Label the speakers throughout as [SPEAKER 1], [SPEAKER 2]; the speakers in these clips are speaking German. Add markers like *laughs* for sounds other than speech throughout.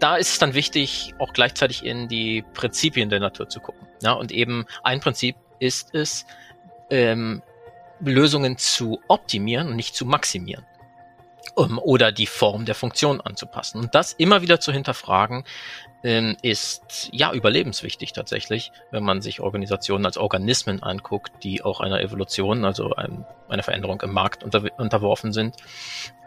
[SPEAKER 1] da ist es dann wichtig, auch gleichzeitig in die Prinzipien der Natur zu gucken. Ja, und eben ein Prinzip ist es, ähm, Lösungen zu optimieren und nicht zu maximieren um, oder die Form der Funktion anzupassen. Und das immer wieder zu hinterfragen, ähm, ist ja überlebenswichtig tatsächlich, wenn man sich Organisationen als Organismen anguckt, die auch einer Evolution, also einem, einer Veränderung im Markt unter, unterworfen sind.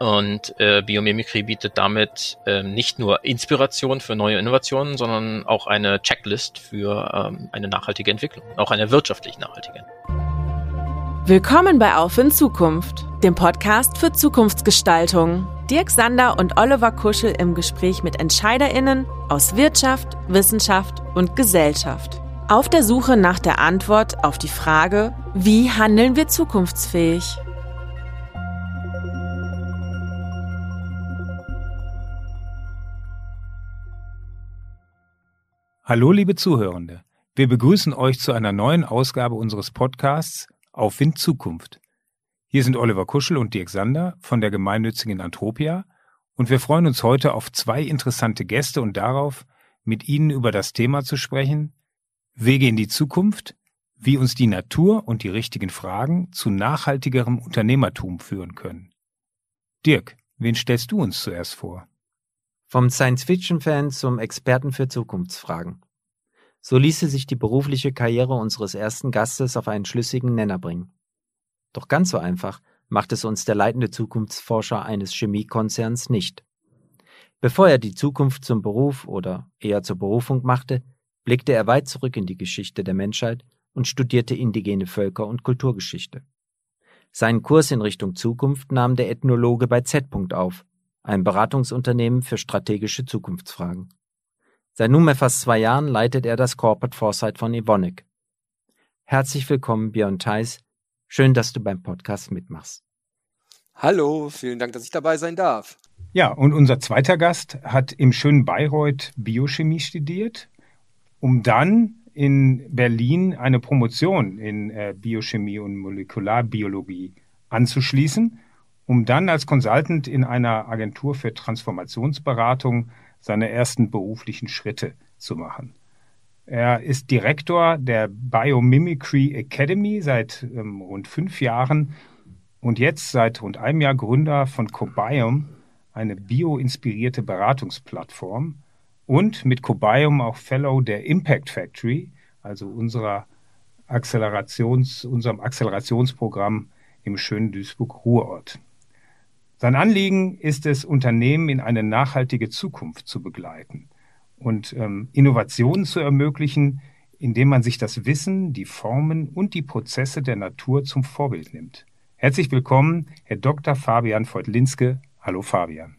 [SPEAKER 1] Und äh, Biomimikry bietet damit äh, nicht nur Inspiration für neue Innovationen, sondern auch eine Checklist für ähm, eine nachhaltige Entwicklung, auch eine wirtschaftlich nachhaltige.
[SPEAKER 2] Willkommen bei Auf in Zukunft, dem Podcast für Zukunftsgestaltung. Dirk Sander und Oliver Kuschel im Gespräch mit EntscheiderInnen aus Wirtschaft, Wissenschaft und Gesellschaft. Auf der Suche nach der Antwort auf die Frage, wie handeln wir zukunftsfähig?
[SPEAKER 3] Hallo liebe Zuhörende, wir begrüßen euch zu einer neuen Ausgabe unseres Podcasts Auf Wind Zukunft. Hier sind Oliver Kuschel und Dirk Sander von der gemeinnützigen Antropia und wir freuen uns heute auf zwei interessante Gäste und darauf, mit Ihnen über das Thema zu sprechen, Wege in die Zukunft, wie uns die Natur und die richtigen Fragen zu nachhaltigerem Unternehmertum führen können. Dirk, wen stellst du uns zuerst vor?
[SPEAKER 4] Vom Science-Fiction-Fan zum Experten für Zukunftsfragen. So ließe sich die berufliche Karriere unseres ersten Gastes auf einen schlüssigen Nenner bringen. Doch ganz so einfach macht es uns der leitende Zukunftsforscher eines Chemiekonzerns nicht. Bevor er die Zukunft zum Beruf oder eher zur Berufung machte, blickte er weit zurück in die Geschichte der Menschheit und studierte indigene Völker- und Kulturgeschichte. Seinen Kurs in Richtung Zukunft nahm der Ethnologe bei Z. auf, einem Beratungsunternehmen für strategische Zukunftsfragen. Seit nunmehr fast zwei Jahren leitet er das Corporate Foresight von Evonik. Herzlich willkommen, Björn Theis, Schön, dass du beim Podcast mitmachst.
[SPEAKER 5] Hallo, vielen Dank, dass ich dabei sein darf.
[SPEAKER 3] Ja, und unser zweiter Gast hat im schönen Bayreuth Biochemie studiert, um dann in Berlin eine Promotion in äh, Biochemie und Molekularbiologie anzuschließen, um dann als Consultant in einer Agentur für Transformationsberatung seine ersten beruflichen Schritte zu machen. Er ist Direktor der Biomimicry Academy seit ähm, rund fünf Jahren und jetzt seit rund einem Jahr Gründer von Cobiome, eine bioinspirierte Beratungsplattform und mit Cobiome auch Fellow der Impact Factory, also unserer Accelerations, unserem Accelerationsprogramm im schönen Duisburg-Ruhrort. Sein Anliegen ist es, Unternehmen in eine nachhaltige Zukunft zu begleiten – und ähm, Innovationen zu ermöglichen, indem man sich das Wissen, die Formen und die Prozesse der Natur zum Vorbild nimmt. Herzlich willkommen, Herr Dr. Fabian Feutlinske. Hallo Fabian.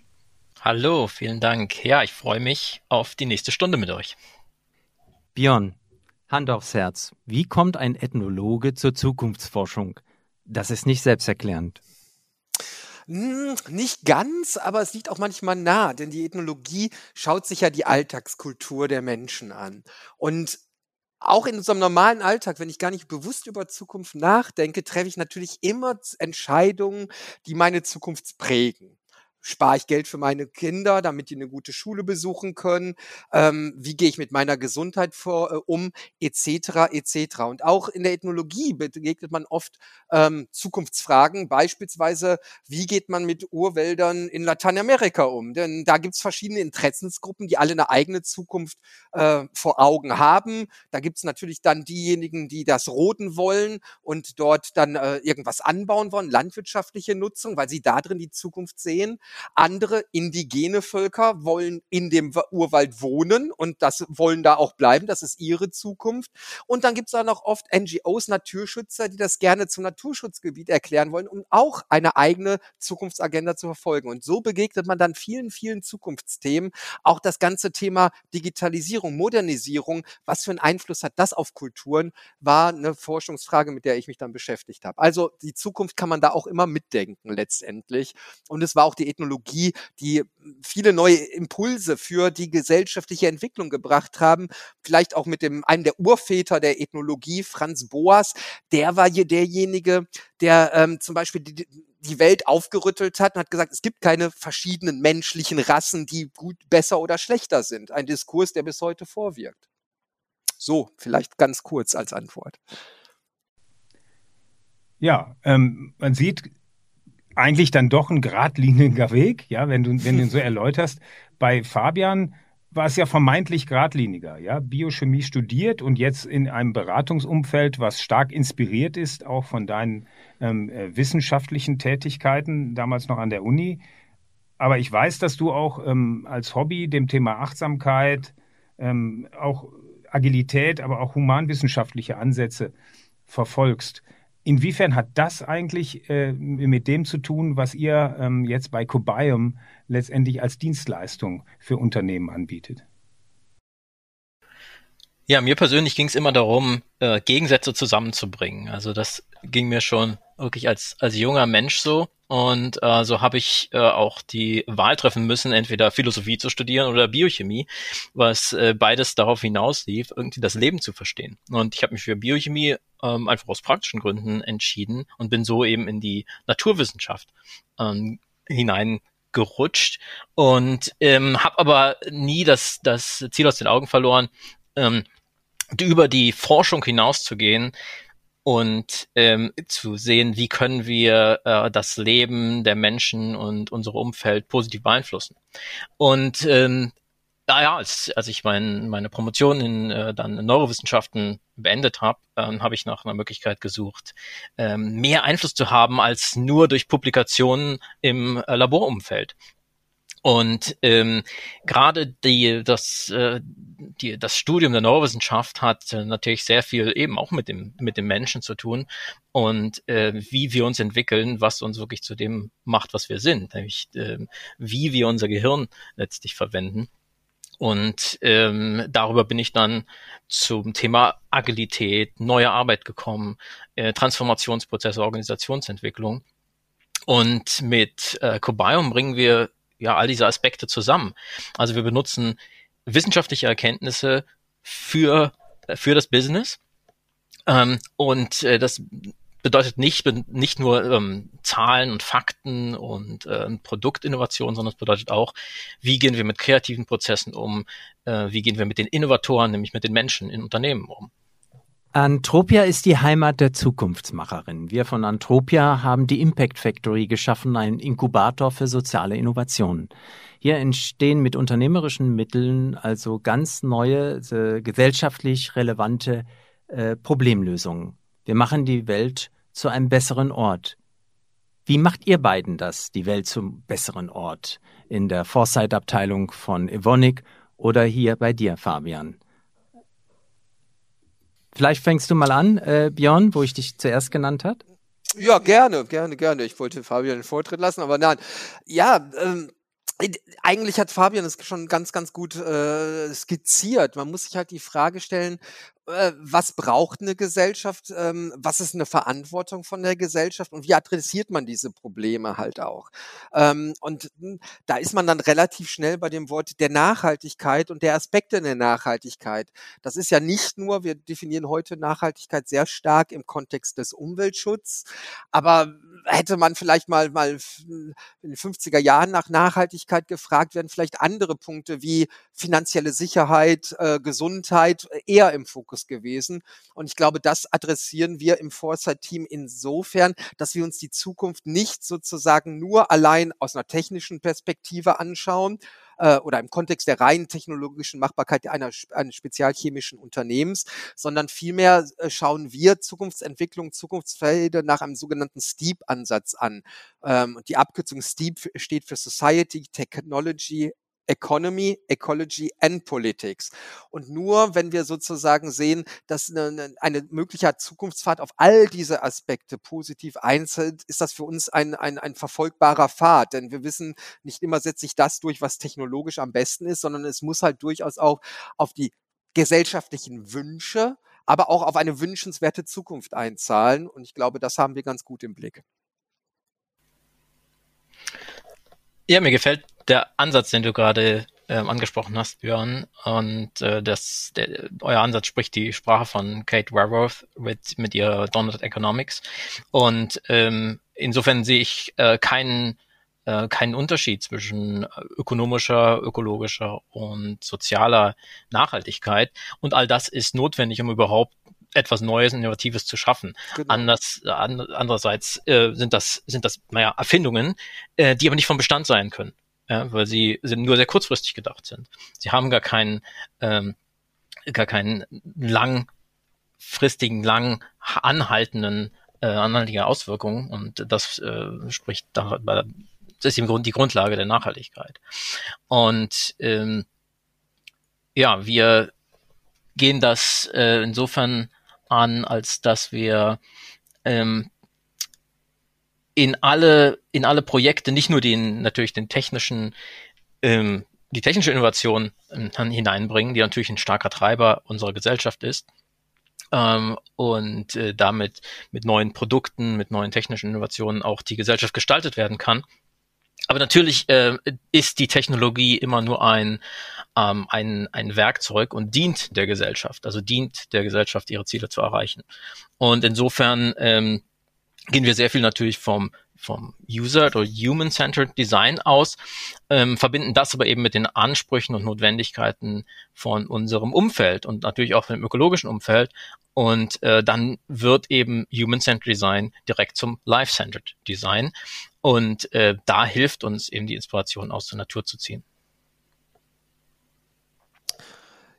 [SPEAKER 1] Hallo, vielen Dank. Ja, ich freue mich auf die nächste Stunde mit euch.
[SPEAKER 4] Björn, Hand aufs Herz. Wie kommt ein Ethnologe zur Zukunftsforschung? Das ist nicht selbsterklärend.
[SPEAKER 5] Hm, nicht ganz, aber es liegt auch manchmal nah, denn die Ethnologie schaut sich ja die Alltagskultur der Menschen an. Und auch in unserem normalen Alltag, wenn ich gar nicht bewusst über Zukunft nachdenke, treffe ich natürlich immer Entscheidungen, die meine Zukunft prägen spare ich Geld für meine Kinder, damit die eine gute Schule besuchen können, ähm, wie gehe ich mit meiner Gesundheit vor, äh, um, etc., etc. Und auch in der Ethnologie begegnet man oft ähm, Zukunftsfragen, beispielsweise, wie geht man mit Urwäldern in Lateinamerika um? Denn da gibt's verschiedene Interessensgruppen, die alle eine eigene Zukunft äh, vor Augen haben. Da gibt's natürlich dann diejenigen, die das roden wollen und dort dann äh, irgendwas anbauen wollen, landwirtschaftliche Nutzung, weil sie da drin die Zukunft sehen. Andere indigene Völker wollen in dem Urwald wohnen und das wollen da auch bleiben. Das ist ihre Zukunft. Und dann gibt es auch noch oft NGOs, Naturschützer, die das gerne zum Naturschutzgebiet erklären wollen, um auch eine eigene Zukunftsagenda zu verfolgen. Und so begegnet man dann vielen, vielen Zukunftsthemen. Auch das ganze Thema Digitalisierung, Modernisierung, was für einen Einfluss hat das auf Kulturen, war eine Forschungsfrage, mit der ich mich dann beschäftigt habe. Also die Zukunft kann man da auch immer mitdenken letztendlich. Und es war auch die Technologie, die viele neue Impulse für die gesellschaftliche Entwicklung gebracht haben. Vielleicht auch mit dem einem der Urväter der Ethnologie, Franz Boas. Der war hier derjenige, der ähm, zum Beispiel die, die Welt aufgerüttelt hat und hat gesagt, es gibt keine verschiedenen menschlichen Rassen, die gut, besser oder schlechter sind. Ein Diskurs, der bis heute vorwirkt. So, vielleicht ganz kurz als Antwort.
[SPEAKER 3] Ja, ähm, man sieht eigentlich dann doch ein geradliniger Weg, ja, wenn du, wenn du ihn so *laughs* erläuterst. Bei Fabian war es ja vermeintlich geradliniger, ja, Biochemie studiert und jetzt in einem Beratungsumfeld, was stark inspiriert ist, auch von deinen ähm, äh, wissenschaftlichen Tätigkeiten, damals noch an der Uni. Aber ich weiß, dass du auch ähm, als Hobby dem Thema Achtsamkeit, ähm, auch Agilität, aber auch humanwissenschaftliche Ansätze verfolgst. Inwiefern hat das eigentlich äh, mit dem zu tun, was ihr ähm, jetzt bei Cobiome letztendlich als Dienstleistung für Unternehmen anbietet?
[SPEAKER 1] Ja, mir persönlich ging es immer darum, äh, Gegensätze zusammenzubringen. Also das ging mir schon wirklich als, als junger Mensch so. Und äh, so habe ich äh, auch die Wahl treffen müssen, entweder Philosophie zu studieren oder Biochemie, was äh, beides darauf hinauslief, irgendwie das Leben zu verstehen. Und ich habe mich für Biochemie ähm, einfach aus praktischen Gründen entschieden und bin so eben in die Naturwissenschaft ähm, hineingerutscht und ähm, habe aber nie das, das Ziel aus den Augen verloren, ähm, über die Forschung hinauszugehen, und ähm, zu sehen, wie können wir äh, das Leben der Menschen und unser Umfeld positiv beeinflussen. Und ähm, naja, als, als ich mein, meine Promotion in äh, dann in Neurowissenschaften beendet habe, ähm, habe ich nach einer Möglichkeit gesucht, ähm, mehr Einfluss zu haben als nur durch Publikationen im äh, Laborumfeld. Und ähm, gerade die, das, äh, die, das Studium der Neurowissenschaft hat äh, natürlich sehr viel eben auch mit dem, mit dem Menschen zu tun und äh, wie wir uns entwickeln, was uns wirklich zu dem macht, was wir sind, nämlich äh, wie wir unser Gehirn letztlich verwenden. Und ähm, darüber bin ich dann zum Thema Agilität, neue Arbeit gekommen, äh, Transformationsprozesse, Organisationsentwicklung. Und mit äh, Cobiome bringen wir ja all diese Aspekte zusammen. Also wir benutzen wissenschaftliche Erkenntnisse für, für das Business. Ähm, und äh, das bedeutet nicht, nicht nur ähm, Zahlen und Fakten und äh, Produktinnovation, sondern es bedeutet auch, wie gehen wir mit kreativen Prozessen um, äh, wie gehen wir mit den Innovatoren, nämlich mit den Menschen in Unternehmen um.
[SPEAKER 4] Antropia ist die Heimat der Zukunftsmacherin. Wir von Antropia haben die Impact Factory geschaffen, einen Inkubator für soziale Innovationen. Hier entstehen mit unternehmerischen Mitteln also ganz neue, äh, gesellschaftlich relevante äh, Problemlösungen. Wir machen die Welt zu einem besseren Ort. Wie macht ihr beiden das, die Welt zum besseren Ort? In der Foresight-Abteilung von Evonik oder hier bei dir, Fabian? Vielleicht fängst du mal an, äh, Björn, wo ich dich zuerst genannt hat.
[SPEAKER 5] Ja, gerne, gerne, gerne. Ich wollte Fabian den Vortritt lassen, aber nein. Ja, ähm, eigentlich hat Fabian es schon ganz, ganz gut äh, skizziert. Man muss sich halt die Frage stellen, äh, was braucht eine Gesellschaft, ähm, was ist eine Verantwortung von der Gesellschaft und wie adressiert man diese Probleme halt auch. Ähm, und hm, da ist man dann relativ schnell bei dem Wort der Nachhaltigkeit und der Aspekte der Nachhaltigkeit. Das ist ja nicht nur, wir definieren heute Nachhaltigkeit sehr stark im Kontext des Umweltschutzes, aber hätte man vielleicht mal, mal in den 50er Jahren nach Nachhaltigkeit gefragt, werden vielleicht andere Punkte wie finanzielle Sicherheit, äh, Gesundheit eher im Fokus Fokus gewesen. Und ich glaube, das adressieren wir im Foresight-Team insofern, dass wir uns die Zukunft nicht sozusagen nur allein aus einer technischen Perspektive anschauen, äh, oder im Kontext der rein technologischen Machbarkeit einer, eines spezialchemischen Unternehmens, sondern vielmehr äh, schauen wir Zukunftsentwicklung, Zukunftsfelder nach einem sogenannten STEEP-Ansatz an. Ähm, die Abkürzung STEEP steht für Society, Technology, Economy, Ecology and Politics. Und nur wenn wir sozusagen sehen, dass eine, eine mögliche Zukunftsfahrt auf all diese Aspekte positiv einzahlt, ist das für uns ein, ein, ein verfolgbarer Pfad. Denn wir wissen, nicht immer setzt sich das durch, was technologisch am besten ist, sondern es muss halt durchaus auch auf die gesellschaftlichen Wünsche, aber auch auf eine wünschenswerte Zukunft einzahlen. Und ich glaube, das haben wir ganz gut im Blick.
[SPEAKER 1] Ja, mir gefällt der Ansatz, den du gerade äh, angesprochen hast, Björn. Und äh, das, der, euer Ansatz spricht die Sprache von Kate Raworth mit, mit ihrer Donut Economics. Und ähm, insofern sehe ich äh, keinen äh, keinen Unterschied zwischen ökonomischer, ökologischer und sozialer Nachhaltigkeit. Und all das ist notwendig, um überhaupt etwas Neues, Innovatives zu schaffen. Genau. Anders, an, andererseits äh, sind das, sind das, naja, Erfindungen, äh, die aber nicht vom Bestand sein können, ja, weil sie sind nur sehr kurzfristig gedacht sind. Sie haben gar keinen, ähm, gar keinen langfristigen, lang anhaltenden, äh, anhaltende Auswirkungen und das äh, spricht da, das ist im Grunde die Grundlage der Nachhaltigkeit. Und ähm, ja, wir gehen das äh, insofern an, als dass wir ähm, in alle in alle Projekte nicht nur den natürlich den technischen ähm, die technische Innovation ähm, hineinbringen, die natürlich ein starker Treiber unserer Gesellschaft ist ähm, und äh, damit mit neuen Produkten, mit neuen technischen Innovationen auch die Gesellschaft gestaltet werden kann, aber natürlich äh, ist die Technologie immer nur ein, ähm, ein, ein Werkzeug und dient der Gesellschaft, also dient der Gesellschaft, ihre Ziele zu erreichen. Und insofern ähm, gehen wir sehr viel natürlich vom vom User oder Human-Centered Design aus, ähm, verbinden das aber eben mit den Ansprüchen und Notwendigkeiten von unserem Umfeld und natürlich auch dem ökologischen Umfeld. Und äh, dann wird eben Human-Centered Design direkt zum Life-Centered Design. Und äh, da hilft uns eben die Inspiration aus der Natur zu ziehen.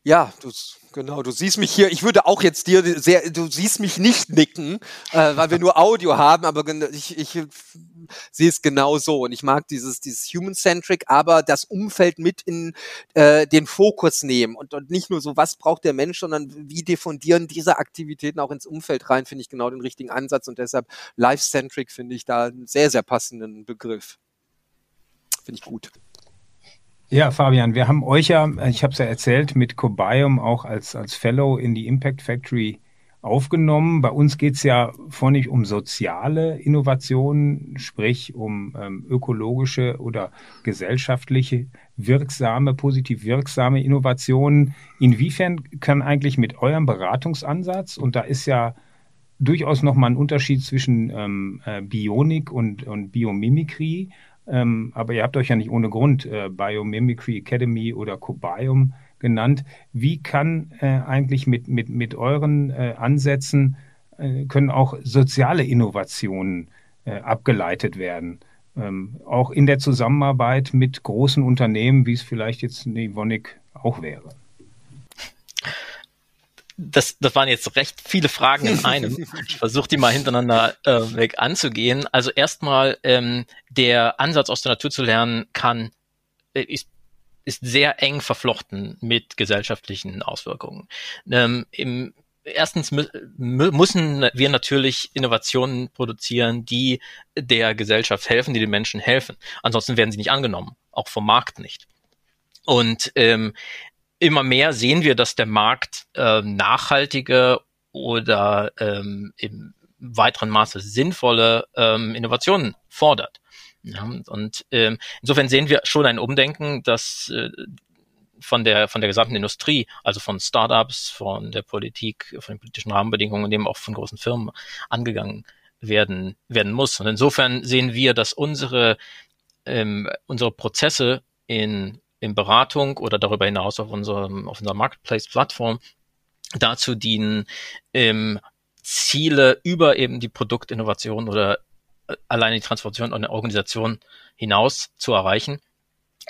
[SPEAKER 5] Ja, du, genau, du siehst mich hier, ich würde auch jetzt dir sehr, du siehst mich nicht nicken, äh, weil wir nur Audio haben, aber ich, ich sehe es genau so und ich mag dieses, dieses Human-Centric, aber das Umfeld mit in äh, den Fokus nehmen und, und nicht nur so, was braucht der Mensch, sondern wie diffundieren diese Aktivitäten auch ins Umfeld rein, finde ich genau den richtigen Ansatz und deshalb Life-Centric finde ich da einen sehr, sehr passenden Begriff. Finde ich gut.
[SPEAKER 3] Ja, Fabian, wir haben euch ja, ich habe es ja erzählt, mit Cobium auch als, als Fellow in die Impact Factory aufgenommen. Bei uns geht es ja vornehmlich um soziale Innovationen, sprich um ähm, ökologische oder gesellschaftliche wirksame, positiv wirksame Innovationen. Inwiefern kann eigentlich mit eurem Beratungsansatz, und da ist ja durchaus nochmal ein Unterschied zwischen ähm, äh, Bionik und, und Biomimikrie, ähm, aber ihr habt euch ja nicht ohne Grund äh, Biomimicry Academy oder Cobiome genannt. Wie kann äh, eigentlich mit, mit, mit euren äh, Ansätzen äh, können auch soziale Innovationen äh, abgeleitet werden? Ähm, auch in der Zusammenarbeit mit großen Unternehmen, wie es vielleicht jetzt Nivonic auch wäre
[SPEAKER 1] das, das waren jetzt recht viele Fragen in einem. *laughs* Ich versuche die mal hintereinander äh, weg anzugehen. Also erstmal, ähm, der Ansatz aus der Natur zu lernen kann, äh, ist, ist sehr eng verflochten mit gesellschaftlichen Auswirkungen. Ähm, im, erstens mü müssen wir natürlich Innovationen produzieren, die der Gesellschaft helfen, die den Menschen helfen. Ansonsten werden sie nicht angenommen, auch vom Markt nicht. Und ähm, immer mehr sehen wir, dass der Markt äh, nachhaltige oder ähm, im weiteren Maße sinnvolle ähm, Innovationen fordert. Ja, und ähm, insofern sehen wir schon ein Umdenken, das äh, von der von der gesamten Industrie, also von Startups, von der Politik, von den politischen Rahmenbedingungen und eben auch von großen Firmen angegangen werden werden muss. Und insofern sehen wir, dass unsere ähm, unsere Prozesse in in Beratung oder darüber hinaus auf unserem, auf unserer Marketplace-Plattform dazu dienen, ähm, Ziele über eben die Produktinnovation oder äh, alleine die Transformation einer Organisation hinaus zu erreichen,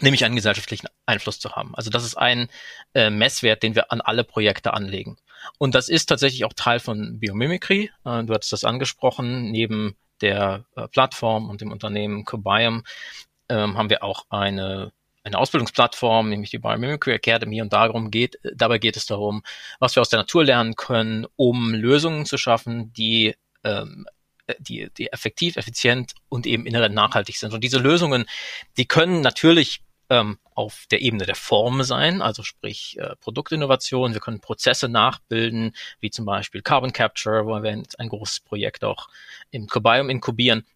[SPEAKER 1] nämlich einen gesellschaftlichen Einfluss zu haben. Also das ist ein äh, Messwert, den wir an alle Projekte anlegen. Und das ist tatsächlich auch Teil von Biomimicry. Äh, du hattest das angesprochen. Neben der äh, Plattform und dem Unternehmen Cobiome ähm, haben wir auch eine eine Ausbildungsplattform, nämlich die Biomimicry Academy, und darum geht, dabei geht es darum, was wir aus der Natur lernen können, um Lösungen zu schaffen, die ähm, die, die effektiv, effizient und eben inhärent nachhaltig sind. Und diese Lösungen, die können natürlich ähm, auf der Ebene der Form sein, also sprich äh, Produktinnovation. Wir können Prozesse nachbilden, wie zum Beispiel Carbon Capture, wo wir ein großes Projekt auch im Cobiome inkubieren.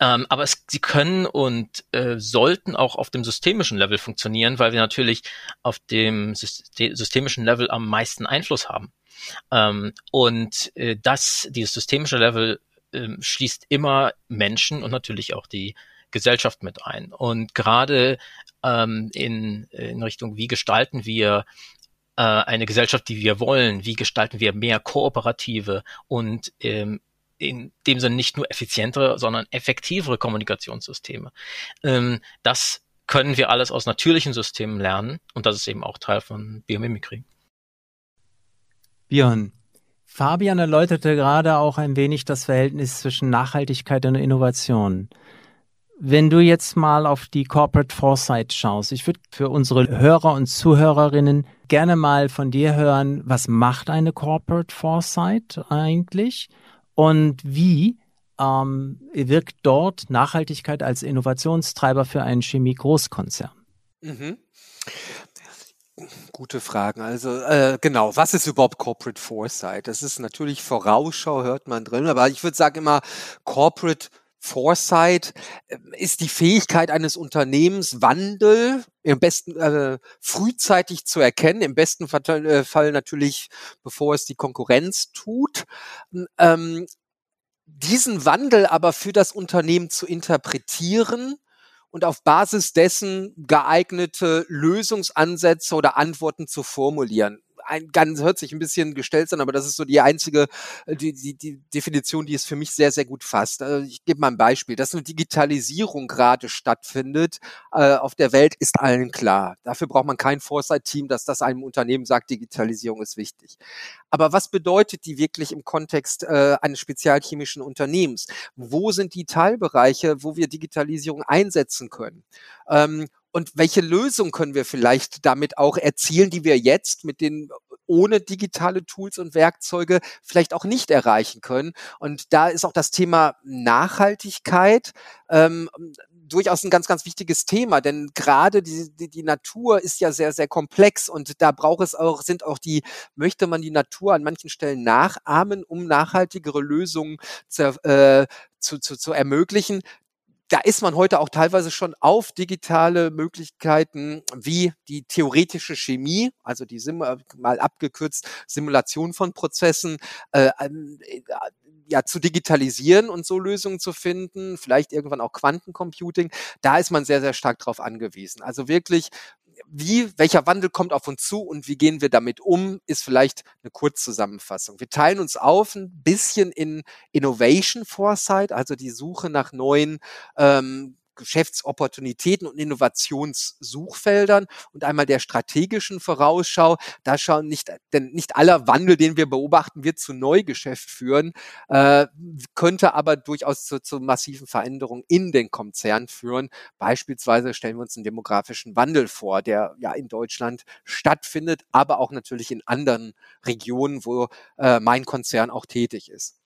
[SPEAKER 1] Ähm, aber es, sie können und äh, sollten auch auf dem systemischen Level funktionieren, weil wir natürlich auf dem systemischen Level am meisten Einfluss haben. Ähm, und äh, das, dieses systemische Level äh, schließt immer Menschen und natürlich auch die Gesellschaft mit ein. Und gerade ähm, in, in Richtung, wie gestalten wir äh, eine Gesellschaft, die wir wollen, wie gestalten wir mehr kooperative und ähm, in dem Sinne nicht nur effizientere, sondern effektivere Kommunikationssysteme. Ähm, das können wir alles aus natürlichen Systemen lernen und das ist eben auch Teil von Biomimikry.
[SPEAKER 4] Björn, Fabian erläuterte gerade auch ein wenig das Verhältnis zwischen Nachhaltigkeit und Innovation. Wenn du jetzt mal auf die Corporate Foresight schaust, ich würde für unsere Hörer und Zuhörerinnen gerne mal von dir hören, was macht eine Corporate Foresight eigentlich? Und wie ähm, wirkt dort Nachhaltigkeit als Innovationstreiber für einen Chemie-Großkonzern? Mhm.
[SPEAKER 5] Gute Fragen. Also äh, genau, was ist überhaupt Corporate Foresight? Das ist natürlich Vorausschau, hört man drin, aber ich würde sagen immer Corporate Foresight äh, ist die Fähigkeit eines Unternehmens, Wandel im besten äh, frühzeitig zu erkennen, im besten Fall, äh, Fall natürlich, bevor es die Konkurrenz tut. Ähm, diesen Wandel aber für das Unternehmen zu interpretieren und auf Basis dessen geeignete Lösungsansätze oder Antworten zu formulieren ein ganz hört sich ein bisschen gestellt an, aber das ist so die einzige äh, die, die, die Definition, die es für mich sehr sehr gut fasst. Also ich gebe mal ein Beispiel, dass eine Digitalisierung gerade stattfindet äh, auf der Welt ist allen klar. Dafür braucht man kein Foresight-Team, dass das einem Unternehmen sagt, Digitalisierung ist wichtig. Aber was bedeutet die wirklich im Kontext äh, eines spezialchemischen Unternehmens? Wo sind die Teilbereiche, wo wir Digitalisierung einsetzen können? Ähm, und welche Lösung können wir vielleicht damit auch erzielen, die wir jetzt mit den ohne digitale Tools und Werkzeuge vielleicht auch nicht erreichen können. Und da ist auch das Thema Nachhaltigkeit ähm, durchaus ein ganz, ganz wichtiges Thema, denn gerade die, die, die Natur ist ja sehr, sehr komplex und da braucht es auch, sind auch die, möchte man die Natur an manchen Stellen nachahmen, um nachhaltigere Lösungen zu, äh, zu, zu, zu ermöglichen da ist man heute auch teilweise schon auf digitale Möglichkeiten wie die theoretische Chemie, also die Sim mal abgekürzt Simulation von Prozessen, äh, äh, ja zu digitalisieren und so Lösungen zu finden, vielleicht irgendwann auch Quantencomputing. Da ist man sehr sehr stark drauf angewiesen. Also wirklich wie, welcher Wandel kommt auf uns zu und wie gehen wir damit um, ist vielleicht eine Kurzzusammenfassung. Wir teilen uns auf ein bisschen in Innovation Foresight, also die Suche nach neuen ähm, Geschäftsopportunitäten und Innovationssuchfeldern und einmal der strategischen Vorausschau. Da schauen nicht, denn nicht aller Wandel, den wir beobachten, wird zu Neugeschäft führen, äh, könnte aber durchaus zu, zu massiven Veränderungen in den Konzern führen. Beispielsweise stellen wir uns einen demografischen Wandel vor, der ja in Deutschland stattfindet, aber auch natürlich in anderen Regionen, wo äh, mein Konzern auch tätig ist.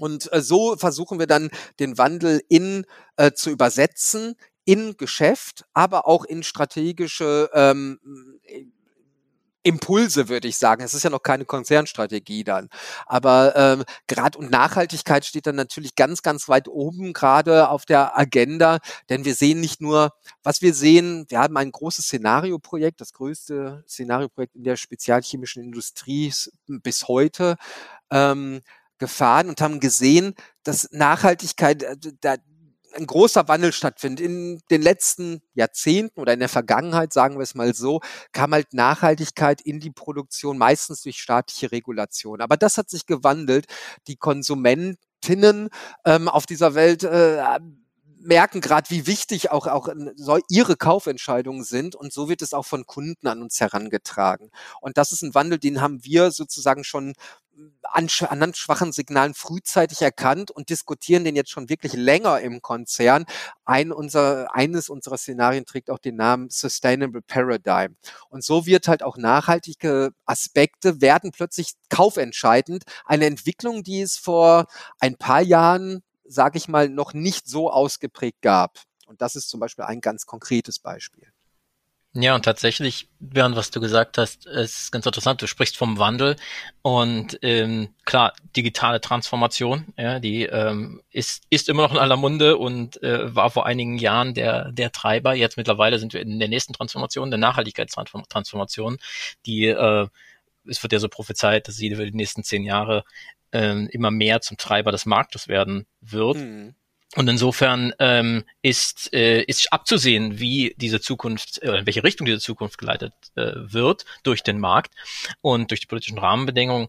[SPEAKER 5] Und äh, so versuchen wir dann den Wandel in äh, zu übersetzen in Geschäft, aber auch in strategische ähm, Impulse, würde ich sagen. Es ist ja noch keine Konzernstrategie dann. Aber ähm, gerade und Nachhaltigkeit steht dann natürlich ganz, ganz weit oben gerade auf der Agenda, denn wir sehen nicht nur, was wir sehen, wir haben ein großes Szenarioprojekt, das größte Szenarioprojekt in der spezialchemischen Industrie bis heute. Ähm, gefahren und haben gesehen, dass Nachhaltigkeit äh, da ein großer Wandel stattfindet. In den letzten Jahrzehnten oder in der Vergangenheit, sagen wir es mal so, kam halt Nachhaltigkeit in die Produktion meistens durch staatliche Regulation. Aber das hat sich gewandelt. Die Konsumentinnen ähm, auf dieser Welt äh, merken gerade, wie wichtig auch, auch ihre Kaufentscheidungen sind und so wird es auch von Kunden an uns herangetragen. Und das ist ein Wandel, den haben wir sozusagen schon an, anhand schwachen Signalen frühzeitig erkannt und diskutieren den jetzt schon wirklich länger im Konzern. Ein unser, eines unserer Szenarien trägt auch den Namen Sustainable Paradigm. Und so wird halt auch nachhaltige Aspekte werden plötzlich kaufentscheidend. Eine Entwicklung, die es vor ein paar Jahren sage ich mal, noch nicht so ausgeprägt gab. Und das ist zum Beispiel ein ganz konkretes Beispiel.
[SPEAKER 1] Ja, und tatsächlich, Björn, was du gesagt hast, ist ganz interessant. Du sprichst vom Wandel und ähm, klar, digitale Transformation, ja, die ähm, ist, ist immer noch in aller Munde und äh, war vor einigen Jahren der, der Treiber. Jetzt mittlerweile sind wir in der nächsten Transformation, der Nachhaltigkeitstransformation, die äh, es wird ja so prophezeit, dass sie über die nächsten zehn Jahre äh, immer mehr zum Treiber des Marktes werden wird. Mhm. Und insofern ähm, ist, äh, ist abzusehen, wie diese Zukunft, äh, in welche Richtung diese Zukunft geleitet äh, wird durch den Markt und durch die politischen Rahmenbedingungen.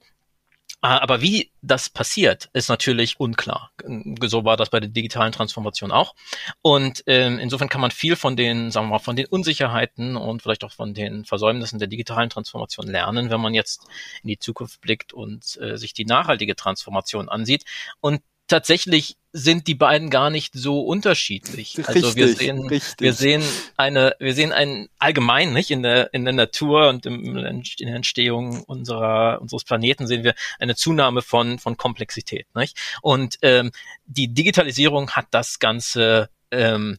[SPEAKER 1] Ah, aber wie das passiert, ist natürlich unklar. So war das bei der digitalen Transformation auch. Und ähm, insofern kann man viel von den, sagen wir mal, von den Unsicherheiten und vielleicht auch von den Versäumnissen der digitalen Transformation lernen, wenn man jetzt in die Zukunft blickt und äh, sich die nachhaltige Transformation ansieht. Und tatsächlich sind die beiden gar nicht so unterschiedlich.
[SPEAKER 5] Richtig, also wir sehen, richtig.
[SPEAKER 1] wir sehen eine, wir sehen ein allgemein nicht in der in der Natur und im, in der Entstehung unserer unseres Planeten sehen wir eine Zunahme von von Komplexität, nicht? Und ähm, die Digitalisierung hat das Ganze ähm,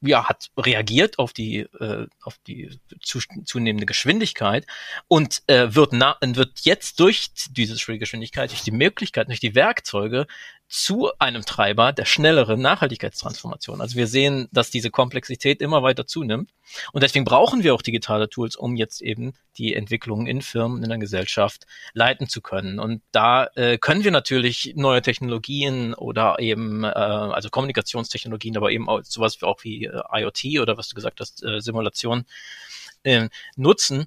[SPEAKER 1] ja, hat reagiert auf die, äh, auf die zu, zunehmende Geschwindigkeit und äh, wird, na, wird jetzt durch diese Geschwindigkeit, durch die Möglichkeit, durch die Werkzeuge zu einem Treiber der schnelleren Nachhaltigkeitstransformation. Also wir sehen, dass diese Komplexität immer weiter zunimmt. Und deswegen brauchen wir auch digitale Tools, um jetzt eben die Entwicklungen in Firmen, in der Gesellschaft leiten zu können. Und da äh, können wir natürlich neue Technologien oder eben, äh, also Kommunikationstechnologien, aber eben auch sowas auch wie äh, IoT oder was du gesagt hast, äh, Simulation äh, nutzen,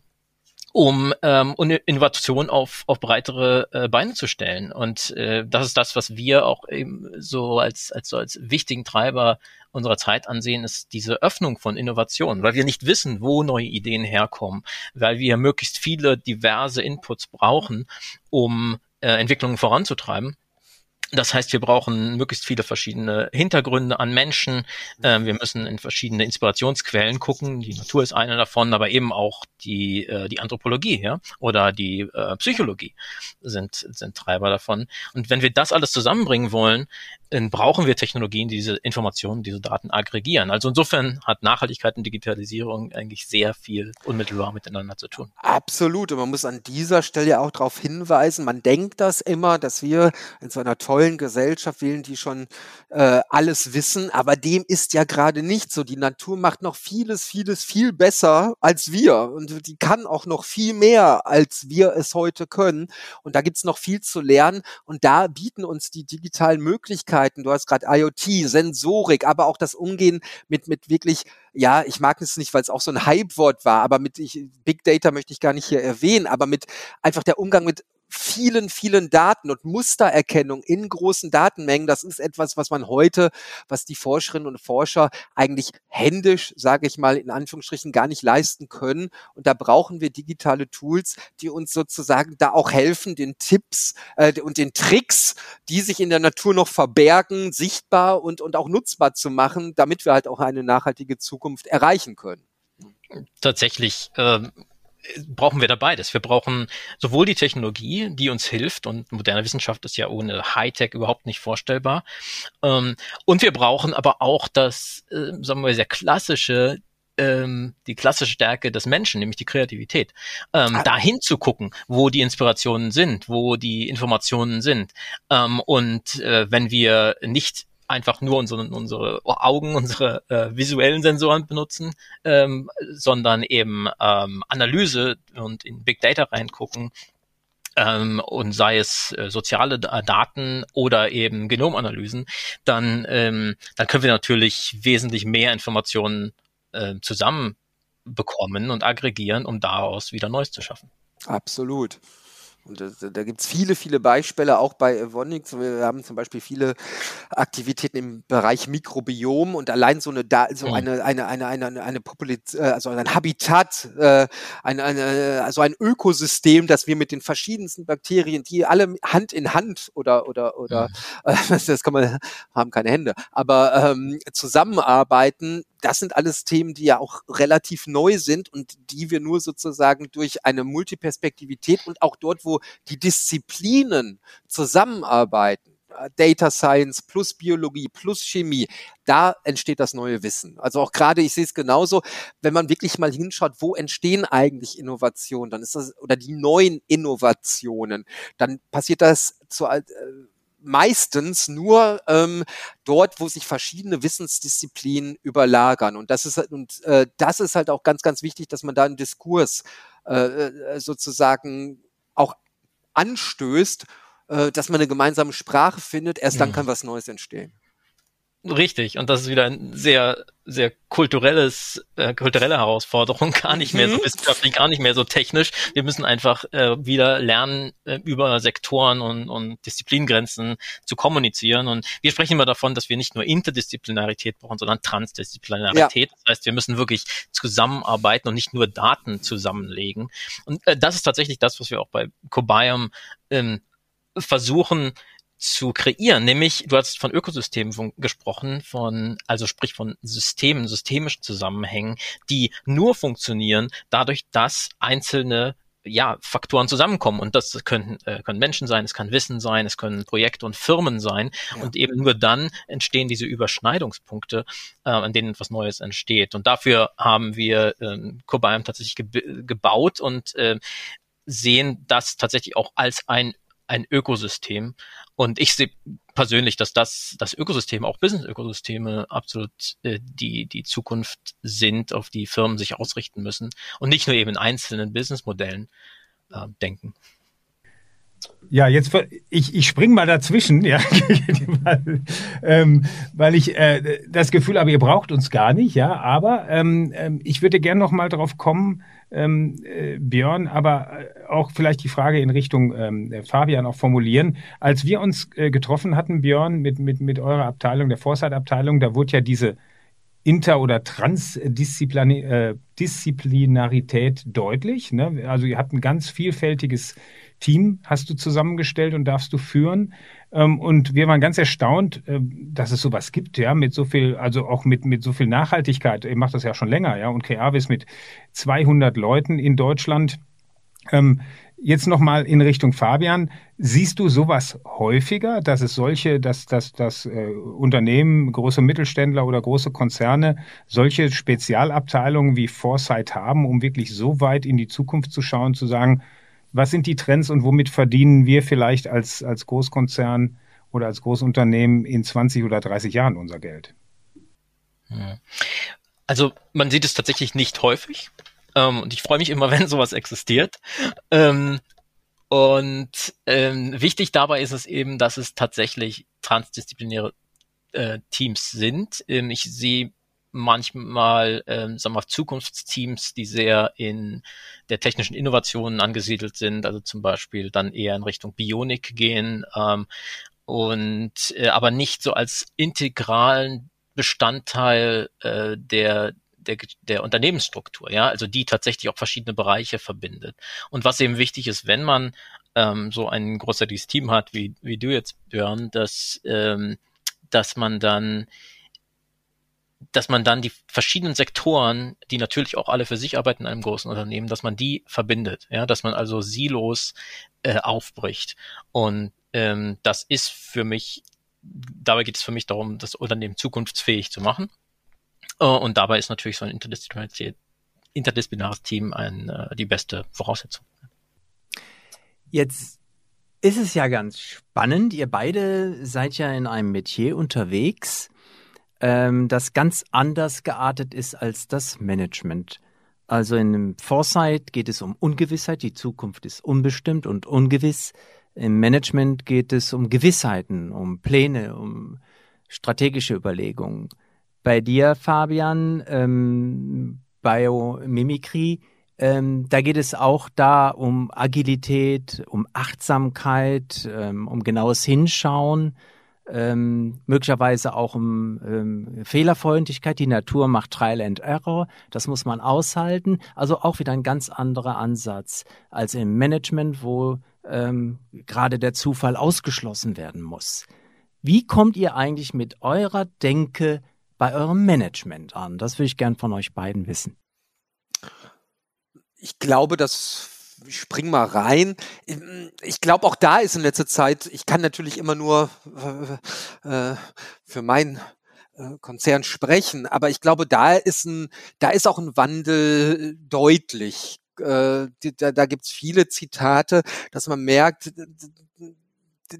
[SPEAKER 1] um ähm, Innovation auf, auf breitere äh, Beine zu stellen. Und äh, das ist das, was wir auch eben so als, als, so als wichtigen Treiber unserer Zeit ansehen, ist diese Öffnung von Innovation, weil wir nicht wissen, wo neue Ideen herkommen, weil wir möglichst viele diverse Inputs brauchen, um äh, Entwicklungen voranzutreiben. Das heißt, wir brauchen möglichst viele verschiedene Hintergründe an Menschen. Ähm, wir müssen in verschiedene Inspirationsquellen gucken. Die Natur ist eine davon, aber eben auch die, äh, die Anthropologie ja? oder die äh, Psychologie sind, sind Treiber davon. Und wenn wir das alles zusammenbringen wollen, dann brauchen wir Technologien, die diese Informationen, diese Daten aggregieren. Also insofern hat Nachhaltigkeit und Digitalisierung eigentlich sehr viel unmittelbar miteinander zu tun.
[SPEAKER 5] Absolut. Und man muss an dieser Stelle auch darauf hinweisen, man denkt das immer, dass wir in so einer tollen Gesellschaft wählen, die schon äh, alles wissen, aber dem ist ja gerade nicht so. Die Natur macht noch vieles, vieles viel besser als wir und die kann auch noch viel mehr, als wir es heute können. Und da gibt's noch viel zu lernen und da bieten uns die digitalen Möglichkeiten Möglichkeiten. Du hast gerade IoT, Sensorik, aber auch das Umgehen mit, mit wirklich, ja, ich mag es nicht, weil es auch so ein Hype-Wort war, aber mit ich, Big Data möchte ich gar nicht hier erwähnen, aber mit einfach der Umgang mit vielen, vielen Daten und Mustererkennung in großen Datenmengen, das ist etwas, was man heute, was die Forscherinnen und Forscher eigentlich händisch, sage ich mal, in Anführungsstrichen gar nicht leisten können. Und da brauchen wir digitale Tools, die uns sozusagen da auch helfen, den Tipps äh, und den Tricks, die sich in der Natur noch verbergen, sichtbar und, und auch nutzbar zu machen, damit wir halt auch eine nachhaltige Zukunft erreichen können.
[SPEAKER 1] Tatsächlich. Ähm brauchen wir da beides. Wir brauchen sowohl die Technologie, die uns hilft, und moderne Wissenschaft ist ja ohne Hightech überhaupt nicht vorstellbar. Ähm, und wir brauchen aber auch das, äh, sagen wir, sehr klassische, ähm, die klassische Stärke des Menschen, nämlich die Kreativität. Ähm, ah. dahin zu gucken, wo die Inspirationen sind, wo die Informationen sind. Ähm, und äh, wenn wir nicht einfach nur unsere, unsere Augen, unsere äh, visuellen Sensoren benutzen, ähm, sondern eben ähm, Analyse und in Big Data reingucken, ähm, und sei es äh, soziale Daten oder eben Genomanalysen, dann, ähm, dann können wir natürlich wesentlich mehr Informationen äh, zusammenbekommen und aggregieren, um daraus wieder Neues zu schaffen.
[SPEAKER 5] Absolut. Und da, da gibt es viele, viele Beispiele, auch bei Evonik. Wir haben zum Beispiel viele Aktivitäten im Bereich Mikrobiom und allein so eine, so mhm. eine, eine, eine, eine, eine Population, äh, also ein Habitat, äh, ein, eine, also ein Ökosystem, das wir mit den verschiedensten Bakterien, die alle Hand in Hand oder, oder, oder, mhm. *laughs* äh, das kann man, haben keine Hände, aber ähm, zusammenarbeiten, das sind alles Themen, die ja auch relativ neu sind und die wir nur sozusagen durch eine Multiperspektivität und auch dort, wo die Disziplinen zusammenarbeiten, äh, Data Science plus Biologie plus Chemie, da entsteht das neue Wissen. Also auch gerade, ich sehe es genauso, wenn man wirklich mal hinschaut, wo entstehen eigentlich Innovationen, dann ist das, oder die neuen Innovationen, dann passiert das zu, äh, meistens nur ähm, dort, wo sich verschiedene Wissensdisziplinen überlagern. Und das ist und äh, das ist halt auch ganz, ganz wichtig, dass man da einen Diskurs äh, äh sozusagen auch anstößt, äh, dass man eine gemeinsame Sprache findet. Erst dann mhm. kann was Neues entstehen.
[SPEAKER 1] Richtig, und das ist wieder ein sehr, sehr kulturelles, äh, kulturelle Herausforderung, gar nicht mehr so mhm. wissenschaftlich, gar nicht mehr so technisch. Wir müssen einfach äh, wieder lernen, äh, über Sektoren und, und Disziplingrenzen zu kommunizieren. Und wir sprechen immer davon, dass wir nicht nur Interdisziplinarität brauchen, sondern Transdisziplinarität. Ja. Das heißt, wir müssen wirklich zusammenarbeiten und nicht nur Daten zusammenlegen. Und äh, das ist tatsächlich das, was wir auch bei Cobiome ähm, versuchen, zu kreieren, nämlich du hast von Ökosystemen gesprochen, von also sprich von Systemen, systemischen Zusammenhängen, die nur funktionieren dadurch, dass einzelne ja, Faktoren zusammenkommen. Und das können, äh, können Menschen sein, es kann Wissen sein, es können Projekte und Firmen sein. Ja. Und eben nur dann entstehen diese Überschneidungspunkte, äh, an denen etwas Neues entsteht. Und dafür haben wir äh, Cobiome tatsächlich ge gebaut und äh, sehen das tatsächlich auch als ein ein Ökosystem. Und ich sehe persönlich, dass das, das Ökosystem, auch Business-Ökosysteme absolut äh, die, die Zukunft sind, auf die Firmen sich ausrichten müssen und nicht nur eben in einzelnen Businessmodellen äh, denken.
[SPEAKER 3] Ja, jetzt ich, ich spring mal dazwischen, ja, *laughs* weil, ähm, weil ich äh, das Gefühl habe, ihr braucht uns gar nicht, ja. Aber ähm, ähm ich würde gerne noch mal drauf kommen, ähm, äh, Björn, aber äh, auch vielleicht die Frage in Richtung ähm, Fabian auch formulieren. Als wir uns äh, getroffen hatten, Björn, mit, mit, mit eurer Abteilung, der Foresight-Abteilung, da wurde ja diese Inter- oder Transdisziplinarität äh, deutlich. Ne? Also ihr habt ein ganz vielfältiges Team, hast du zusammengestellt und darfst du führen. Ähm, und wir waren ganz erstaunt, äh, dass es sowas gibt, ja, mit so viel, also auch mit, mit so viel Nachhaltigkeit. Ihr macht das ja schon länger, ja, und Creavis mit 200 Leuten in Deutschland. Ähm, jetzt nochmal in Richtung Fabian. Siehst du sowas häufiger, dass es solche, dass, dass, dass äh, Unternehmen, große Mittelständler oder große Konzerne solche Spezialabteilungen wie Foresight haben, um wirklich so weit in die Zukunft zu schauen, zu sagen, was sind die Trends und womit verdienen wir vielleicht als, als Großkonzern oder als Großunternehmen in 20 oder 30 Jahren unser Geld?
[SPEAKER 1] Also man sieht es tatsächlich nicht häufig. Ähm, und ich freue mich immer, *laughs* wenn sowas existiert. Ähm, und ähm, wichtig dabei ist es eben, dass es tatsächlich transdisziplinäre äh, Teams sind. Ähm, ich sehe manchmal ähm, sagen wir, Zukunftsteams, die sehr in der technischen Innovation angesiedelt sind, also zum Beispiel dann eher in Richtung Bionik gehen ähm, und äh, aber nicht so als integralen Bestandteil äh, der der, der Unternehmensstruktur, ja, also die tatsächlich auch verschiedene Bereiche verbindet. Und was eben wichtig ist, wenn man ähm, so ein großartiges Team hat, wie, wie du jetzt, Björn, dass, ähm, dass man dann dass man dann die verschiedenen Sektoren, die natürlich auch alle für sich arbeiten in einem großen Unternehmen, dass man die verbindet, ja, dass man also Silos äh, aufbricht. Und ähm, das ist für mich, dabei geht es für mich darum, das Unternehmen zukunftsfähig zu machen. Äh, und dabei ist natürlich so ein interdisziplinäres, interdisziplinäres Team ein, äh, die beste Voraussetzung.
[SPEAKER 4] Jetzt ist es ja ganz spannend. Ihr beide seid ja in einem Metier unterwegs, ähm, das ganz anders geartet ist als das Management. Also in Foresight geht es um Ungewissheit, die Zukunft ist unbestimmt und ungewiss. Im Management geht es um Gewissheiten, um Pläne, um strategische Überlegungen. Bei dir, Fabian, ähm, Biomimikry, ähm, da geht es auch da um Agilität, um Achtsamkeit, ähm, um genaues Hinschauen ähm, möglicherweise auch um ähm, Fehlerfreundlichkeit. Die Natur macht Trial and Error. Das muss man aushalten. Also auch wieder ein ganz anderer Ansatz als im Management, wo ähm, gerade der Zufall ausgeschlossen werden muss. Wie kommt ihr eigentlich mit eurer Denke bei eurem Management an? Das würde ich gern von euch beiden wissen.
[SPEAKER 5] Ich glaube, dass spring mal rein. Ich glaube, auch da ist in letzter Zeit, ich kann natürlich immer nur äh, für mein äh, Konzern sprechen, aber ich glaube, da ist ein, da ist auch ein Wandel deutlich. Äh, da, da gibt es viele Zitate, dass man merkt,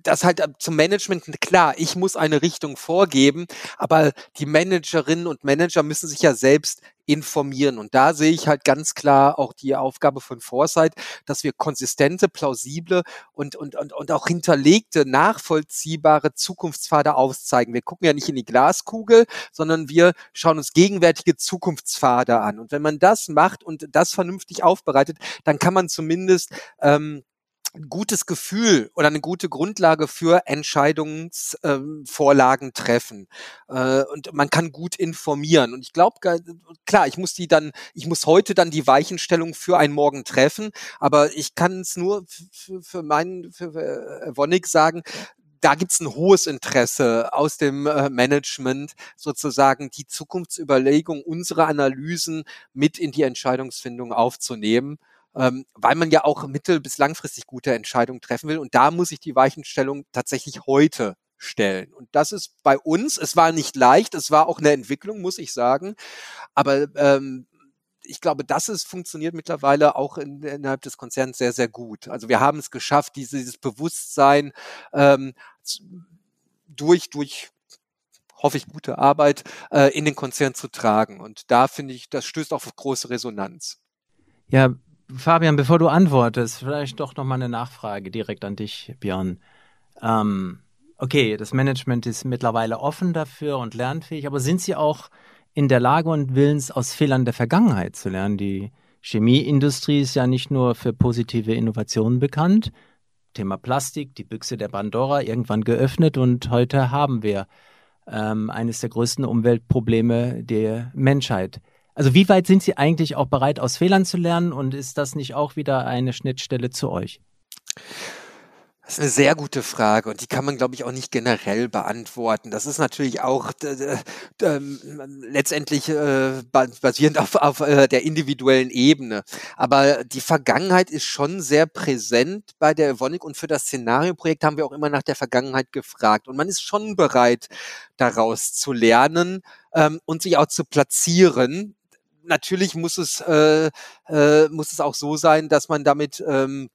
[SPEAKER 5] das halt zum Management, klar, ich muss eine Richtung vorgeben, aber die Managerinnen und Manager müssen sich ja selbst informieren. Und da sehe ich halt ganz klar auch die Aufgabe von Foresight, dass wir konsistente, plausible und, und, und, und auch hinterlegte, nachvollziehbare Zukunftspfade aufzeigen. Wir gucken ja nicht in die Glaskugel, sondern wir schauen uns gegenwärtige Zukunftspfade an. Und wenn man das macht und das vernünftig aufbereitet, dann kann man zumindest ähm, ein gutes Gefühl oder eine gute Grundlage für Entscheidungsvorlagen ähm, treffen. Äh, und man kann gut informieren. Und ich glaube, klar, ich muss die dann, ich muss heute dann die Weichenstellung für einen Morgen treffen, aber ich kann es nur für, meinen, für, für äh, Wonnig sagen, da gibt's ein hohes Interesse aus dem äh, Management, sozusagen die Zukunftsüberlegung, unsere Analysen mit in die Entscheidungsfindung aufzunehmen ähm, weil man ja auch mittel- bis langfristig gute Entscheidungen treffen will. Und da muss ich die Weichenstellung tatsächlich heute stellen. Und das ist bei uns, es war nicht leicht, es war auch eine Entwicklung, muss ich sagen. Aber ähm, ich glaube, das ist, funktioniert mittlerweile auch in, innerhalb des Konzerns sehr, sehr gut. Also wir haben es geschafft, dieses Bewusstsein ähm, durch, durch hoffe ich, gute Arbeit äh, in den Konzern zu tragen. Und da finde ich, das stößt auf große Resonanz.
[SPEAKER 4] Ja, Fabian, bevor du antwortest, vielleicht doch nochmal eine Nachfrage direkt an dich, Björn. Ähm, okay, das Management ist mittlerweile offen dafür und lernfähig, aber sind sie auch in der Lage und willens, aus Fehlern der Vergangenheit zu lernen? Die Chemieindustrie ist ja nicht nur für positive Innovationen bekannt. Thema Plastik, die Büchse der Pandora, irgendwann geöffnet und heute haben wir ähm, eines der größten Umweltprobleme der Menschheit. Also wie weit sind Sie eigentlich auch bereit, aus Fehlern zu lernen und ist das nicht auch wieder eine Schnittstelle zu euch?
[SPEAKER 5] Das ist eine sehr gute Frage und die kann man, glaube ich, auch nicht generell beantworten. Das ist natürlich auch äh, letztendlich äh, basierend auf, auf äh, der individuellen Ebene. Aber die Vergangenheit ist schon sehr präsent bei der Evonik und für das Szenarioprojekt haben wir auch immer nach der Vergangenheit gefragt. Und man ist schon bereit, daraus zu lernen ähm, und sich auch zu platzieren natürlich muss es, äh, äh, muss es auch so sein, dass man damit ähm,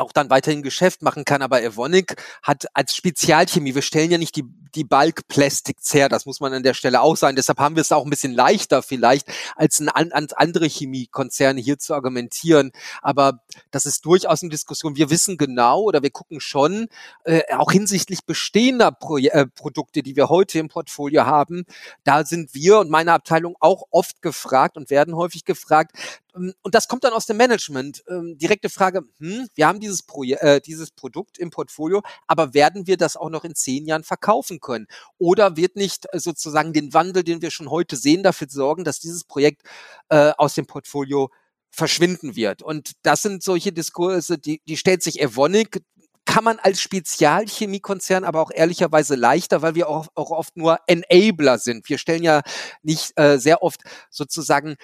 [SPEAKER 5] auch dann weiterhin Geschäft machen kann. Aber Evonik hat als Spezialchemie, wir stellen ja nicht die, die Bulk Plastics her, das muss man an der Stelle auch sagen. Deshalb haben wir es auch ein bisschen leichter vielleicht, als ein, als andere Chemiekonzerne hier zu argumentieren. Aber das ist durchaus eine Diskussion. Wir wissen genau oder wir gucken schon, äh, auch hinsichtlich bestehender Pro äh, Produkte, die wir heute im Portfolio haben, da sind wir und meine Abteilung auch oft gefragt und werden häufig gefragt, und das kommt dann aus dem Management. Ähm, direkte Frage, hm, wir haben dieses, Proje äh, dieses Produkt im Portfolio, aber werden wir das auch noch in zehn Jahren verkaufen können? Oder wird nicht äh, sozusagen den Wandel, den wir schon heute sehen, dafür sorgen, dass dieses Projekt äh, aus dem Portfolio verschwinden wird? Und das sind solche Diskurse, die, die stellt sich Evonik, kann man als Spezialchemiekonzern aber auch ehrlicherweise leichter, weil wir auch, auch oft nur Enabler sind. Wir stellen ja nicht äh, sehr oft sozusagen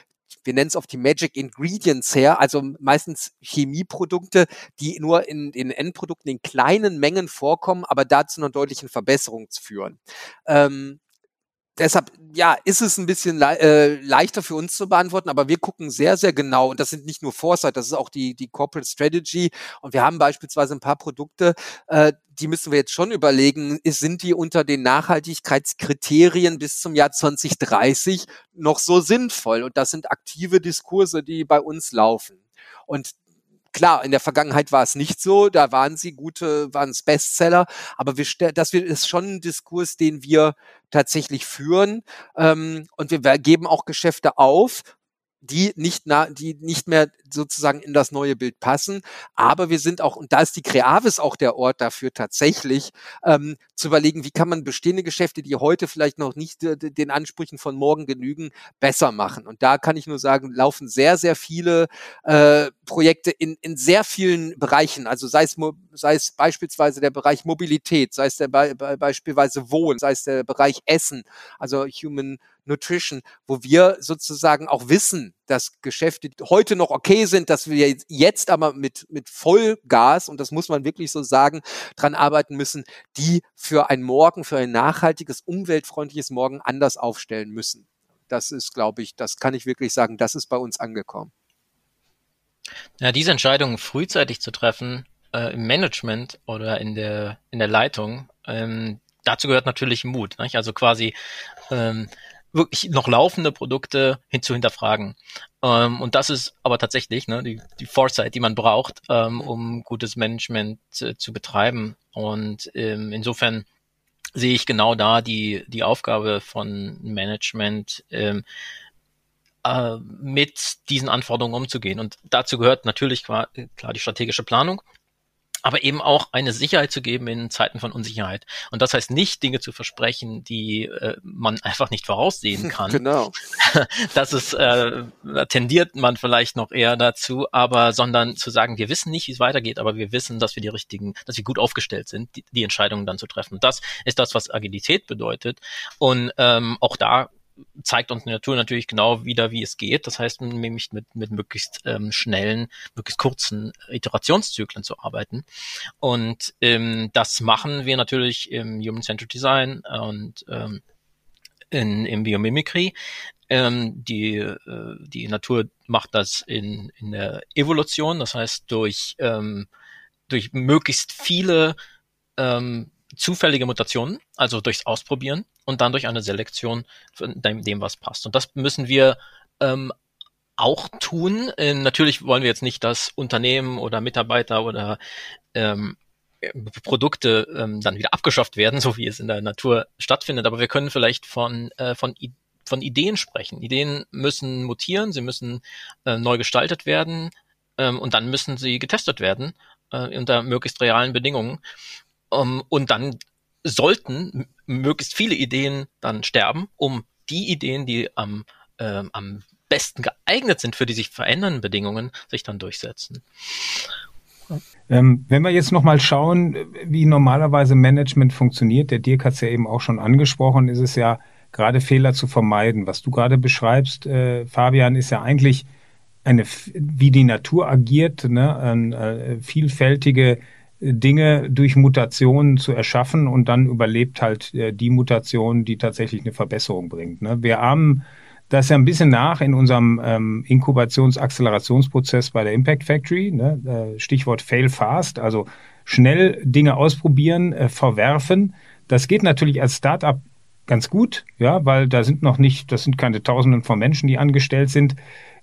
[SPEAKER 5] wir nennen es oft die Magic Ingredients her, also meistens Chemieprodukte, die nur in den Endprodukten in kleinen Mengen vorkommen, aber dazu einer deutlichen Verbesserung führen. Ähm, deshalb, ja, ist es ein bisschen le äh, leichter für uns zu beantworten, aber wir gucken sehr, sehr genau, und das sind nicht nur Foresight, das ist auch die, die Corporate Strategy, und wir haben beispielsweise ein paar Produkte, äh, die müssen wir jetzt schon überlegen, ist, sind die unter den Nachhaltigkeitskriterien bis zum Jahr 2030 noch so sinnvoll? Und das sind aktive Diskurse, die bei uns laufen. Und Klar, in der Vergangenheit war es nicht so, da waren sie gute, waren es Bestseller, aber wir, das ist schon ein Diskurs, den wir tatsächlich führen ähm, und wir geben auch Geschäfte auf, die nicht, na, die nicht mehr sozusagen in das neue Bild passen. Aber wir sind auch, und da ist die Creavis auch der Ort dafür tatsächlich, ähm, zu überlegen, wie kann man bestehende Geschäfte, die heute vielleicht noch nicht äh, den Ansprüchen von morgen genügen, besser machen. Und da kann ich nur sagen, laufen sehr, sehr viele äh, Projekte in, in sehr vielen Bereichen. Also sei es, sei es beispielsweise der Bereich Mobilität, sei es der Be beispielsweise Wohnen, sei es der Bereich Essen, also Human Nutrition, wo wir sozusagen auch wissen, dass Geschäfte heute noch okay sind, dass wir jetzt aber mit, mit Vollgas, und das muss man wirklich so sagen, dran arbeiten müssen, die für ein Morgen, für ein nachhaltiges, umweltfreundliches Morgen anders aufstellen müssen. Das ist, glaube ich, das kann ich wirklich sagen, das ist bei uns angekommen.
[SPEAKER 1] Ja, diese Entscheidung frühzeitig zu treffen, äh, im Management oder in der, in der Leitung, ähm, dazu gehört natürlich Mut. Nicht? Also quasi ähm, wirklich noch laufende Produkte hin zu hinterfragen. Ähm, und das ist aber tatsächlich ne, die, die Foresight, die man braucht, ähm, um gutes Management äh, zu betreiben. Und ähm, insofern sehe ich genau da die, die Aufgabe von Management, ähm, äh, mit diesen Anforderungen umzugehen. Und dazu gehört natürlich klar, klar die strategische Planung, aber eben auch eine Sicherheit zu geben in Zeiten von Unsicherheit. Und das heißt nicht, Dinge zu versprechen, die äh, man einfach nicht voraussehen *laughs* kann.
[SPEAKER 5] Genau. *laughs*
[SPEAKER 1] Das ist, äh, tendiert man vielleicht noch eher dazu, aber sondern zu sagen, wir wissen nicht, wie es weitergeht, aber wir wissen, dass wir die richtigen, dass wir gut aufgestellt sind, die, die Entscheidungen dann zu treffen. Das ist das, was Agilität bedeutet. Und ähm, auch da zeigt uns die Natur natürlich genau wieder, wie es geht. Das heißt, nämlich mit, mit möglichst ähm, schnellen, möglichst kurzen Iterationszyklen zu arbeiten. Und ähm, das machen wir natürlich im Human-Centered Design und ähm, in, im Biomimicry. Ähm, die, äh, die Natur macht das in, in der Evolution, das heißt durch, ähm, durch möglichst viele ähm, zufällige Mutationen, also durchs Ausprobieren und dann durch eine Selektion von dem, dem was passt. Und das müssen wir ähm, auch tun. Äh, natürlich wollen wir jetzt nicht, dass Unternehmen oder Mitarbeiter oder ähm, Produkte ähm, dann wieder abgeschafft werden, *laughs* so wie es in der Natur stattfindet. Aber wir können vielleicht von, äh, von, von Ideen sprechen. Ideen müssen mutieren, sie müssen äh, neu gestaltet werden ähm, und dann müssen sie getestet werden äh, unter möglichst realen Bedingungen. Um, und dann sollten möglichst viele Ideen dann sterben, um die Ideen, die am, äh, am besten geeignet sind für die sich verändernden Bedingungen, sich dann durchsetzen.
[SPEAKER 3] Ähm, wenn wir jetzt nochmal schauen, wie normalerweise Management funktioniert, der Dirk hat es ja eben auch schon angesprochen, ist es ja gerade Fehler zu vermeiden. Was du gerade beschreibst, äh, Fabian, ist ja eigentlich eine, wie die Natur agiert, ne, eine, äh, vielfältige Dinge durch Mutationen zu erschaffen und dann überlebt halt äh, die Mutation, die tatsächlich eine Verbesserung bringt. Ne? Wir haben das ja ein bisschen nach in unserem ähm, Inkubations-Akzelerationsprozess bei der Impact Factory. Ne? Äh, Stichwort Fail Fast, also schnell Dinge ausprobieren, äh, verwerfen. Das geht natürlich als Startup ganz gut, ja, weil da sind noch nicht, das sind keine Tausenden von Menschen, die angestellt sind.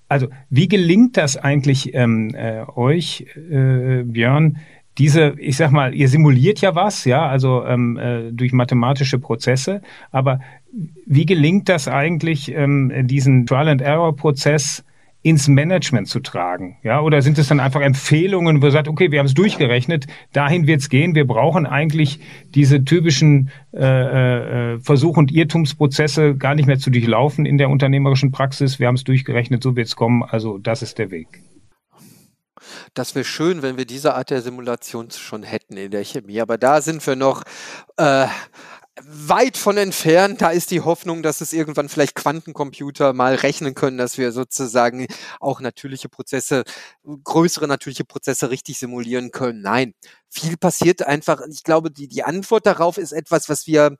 [SPEAKER 3] Also wie gelingt das eigentlich ähm, äh, euch, äh, Björn, diese, ich sag mal, ihr simuliert ja was, ja, also ähm, äh, durch mathematische Prozesse, aber wie gelingt das eigentlich, ähm, diesen Trial-and-Error-Prozess ins Management zu tragen? Ja, oder sind es dann einfach Empfehlungen, wo ihr sagt, okay, wir haben es durchgerechnet, dahin wird es gehen, wir brauchen eigentlich diese typischen äh, äh, Versuch- und Irrtumsprozesse gar nicht mehr zu durchlaufen in der unternehmerischen Praxis, wir haben es durchgerechnet, so wird es kommen, also das ist der Weg.
[SPEAKER 5] Das wäre schön, wenn wir diese Art der Simulation schon hätten in der Chemie. Aber da sind wir noch äh, weit von entfernt. Da ist die Hoffnung, dass es irgendwann vielleicht Quantencomputer mal rechnen können, dass wir sozusagen auch natürliche Prozesse, größere natürliche Prozesse richtig simulieren können. Nein, viel passiert einfach. Ich glaube, die, die Antwort darauf ist etwas, was wir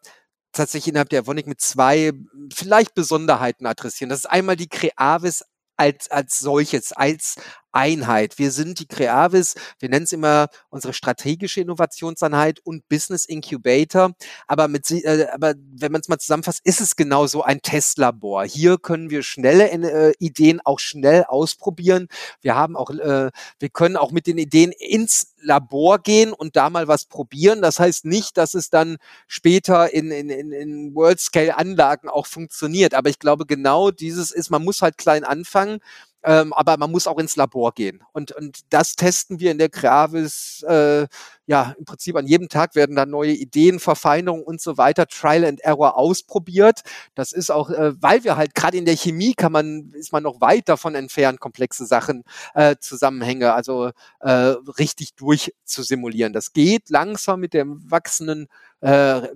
[SPEAKER 5] tatsächlich innerhalb der Evonik mit zwei vielleicht Besonderheiten adressieren. Das ist einmal die Creavis als, als solches, als Einheit. Wir sind die Creavis, wir nennen es immer unsere strategische Innovationseinheit und Business Incubator. Aber, mit, äh, aber wenn man es mal zusammenfasst, ist es genau so ein Testlabor. Hier können wir schnelle äh, Ideen auch schnell ausprobieren. Wir haben auch, äh, wir können auch mit den Ideen ins Labor gehen und da mal was probieren. Das heißt nicht, dass es dann später in, in, in, in World-Scale-Anlagen auch funktioniert. Aber ich glaube, genau dieses ist, man muss halt klein anfangen ähm, aber man muss auch ins Labor gehen. Und, und das testen wir in der Gravis äh, ja, im Prinzip an jedem Tag werden da neue Ideen, Verfeinerungen und so weiter, Trial and Error ausprobiert. Das ist auch, äh, weil wir halt gerade in der Chemie kann man, ist man noch weit davon entfernt, komplexe Sachen, äh, Zusammenhänge, also äh, richtig durchzusimulieren. Das geht langsam mit dem wachsenden äh,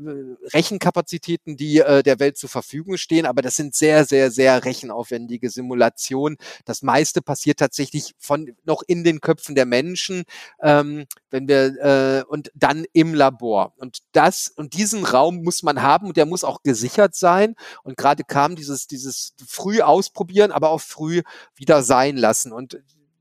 [SPEAKER 5] Rechenkapazitäten, die äh, der Welt zur Verfügung stehen, aber das sind sehr, sehr, sehr rechenaufwendige Simulationen. Das meiste passiert tatsächlich von noch in den Köpfen der Menschen, ähm, wenn wir äh, und dann im Labor. Und das und diesen Raum muss man haben und der muss auch gesichert sein. Und gerade kam dieses dieses früh ausprobieren, aber auch früh wieder sein lassen. Und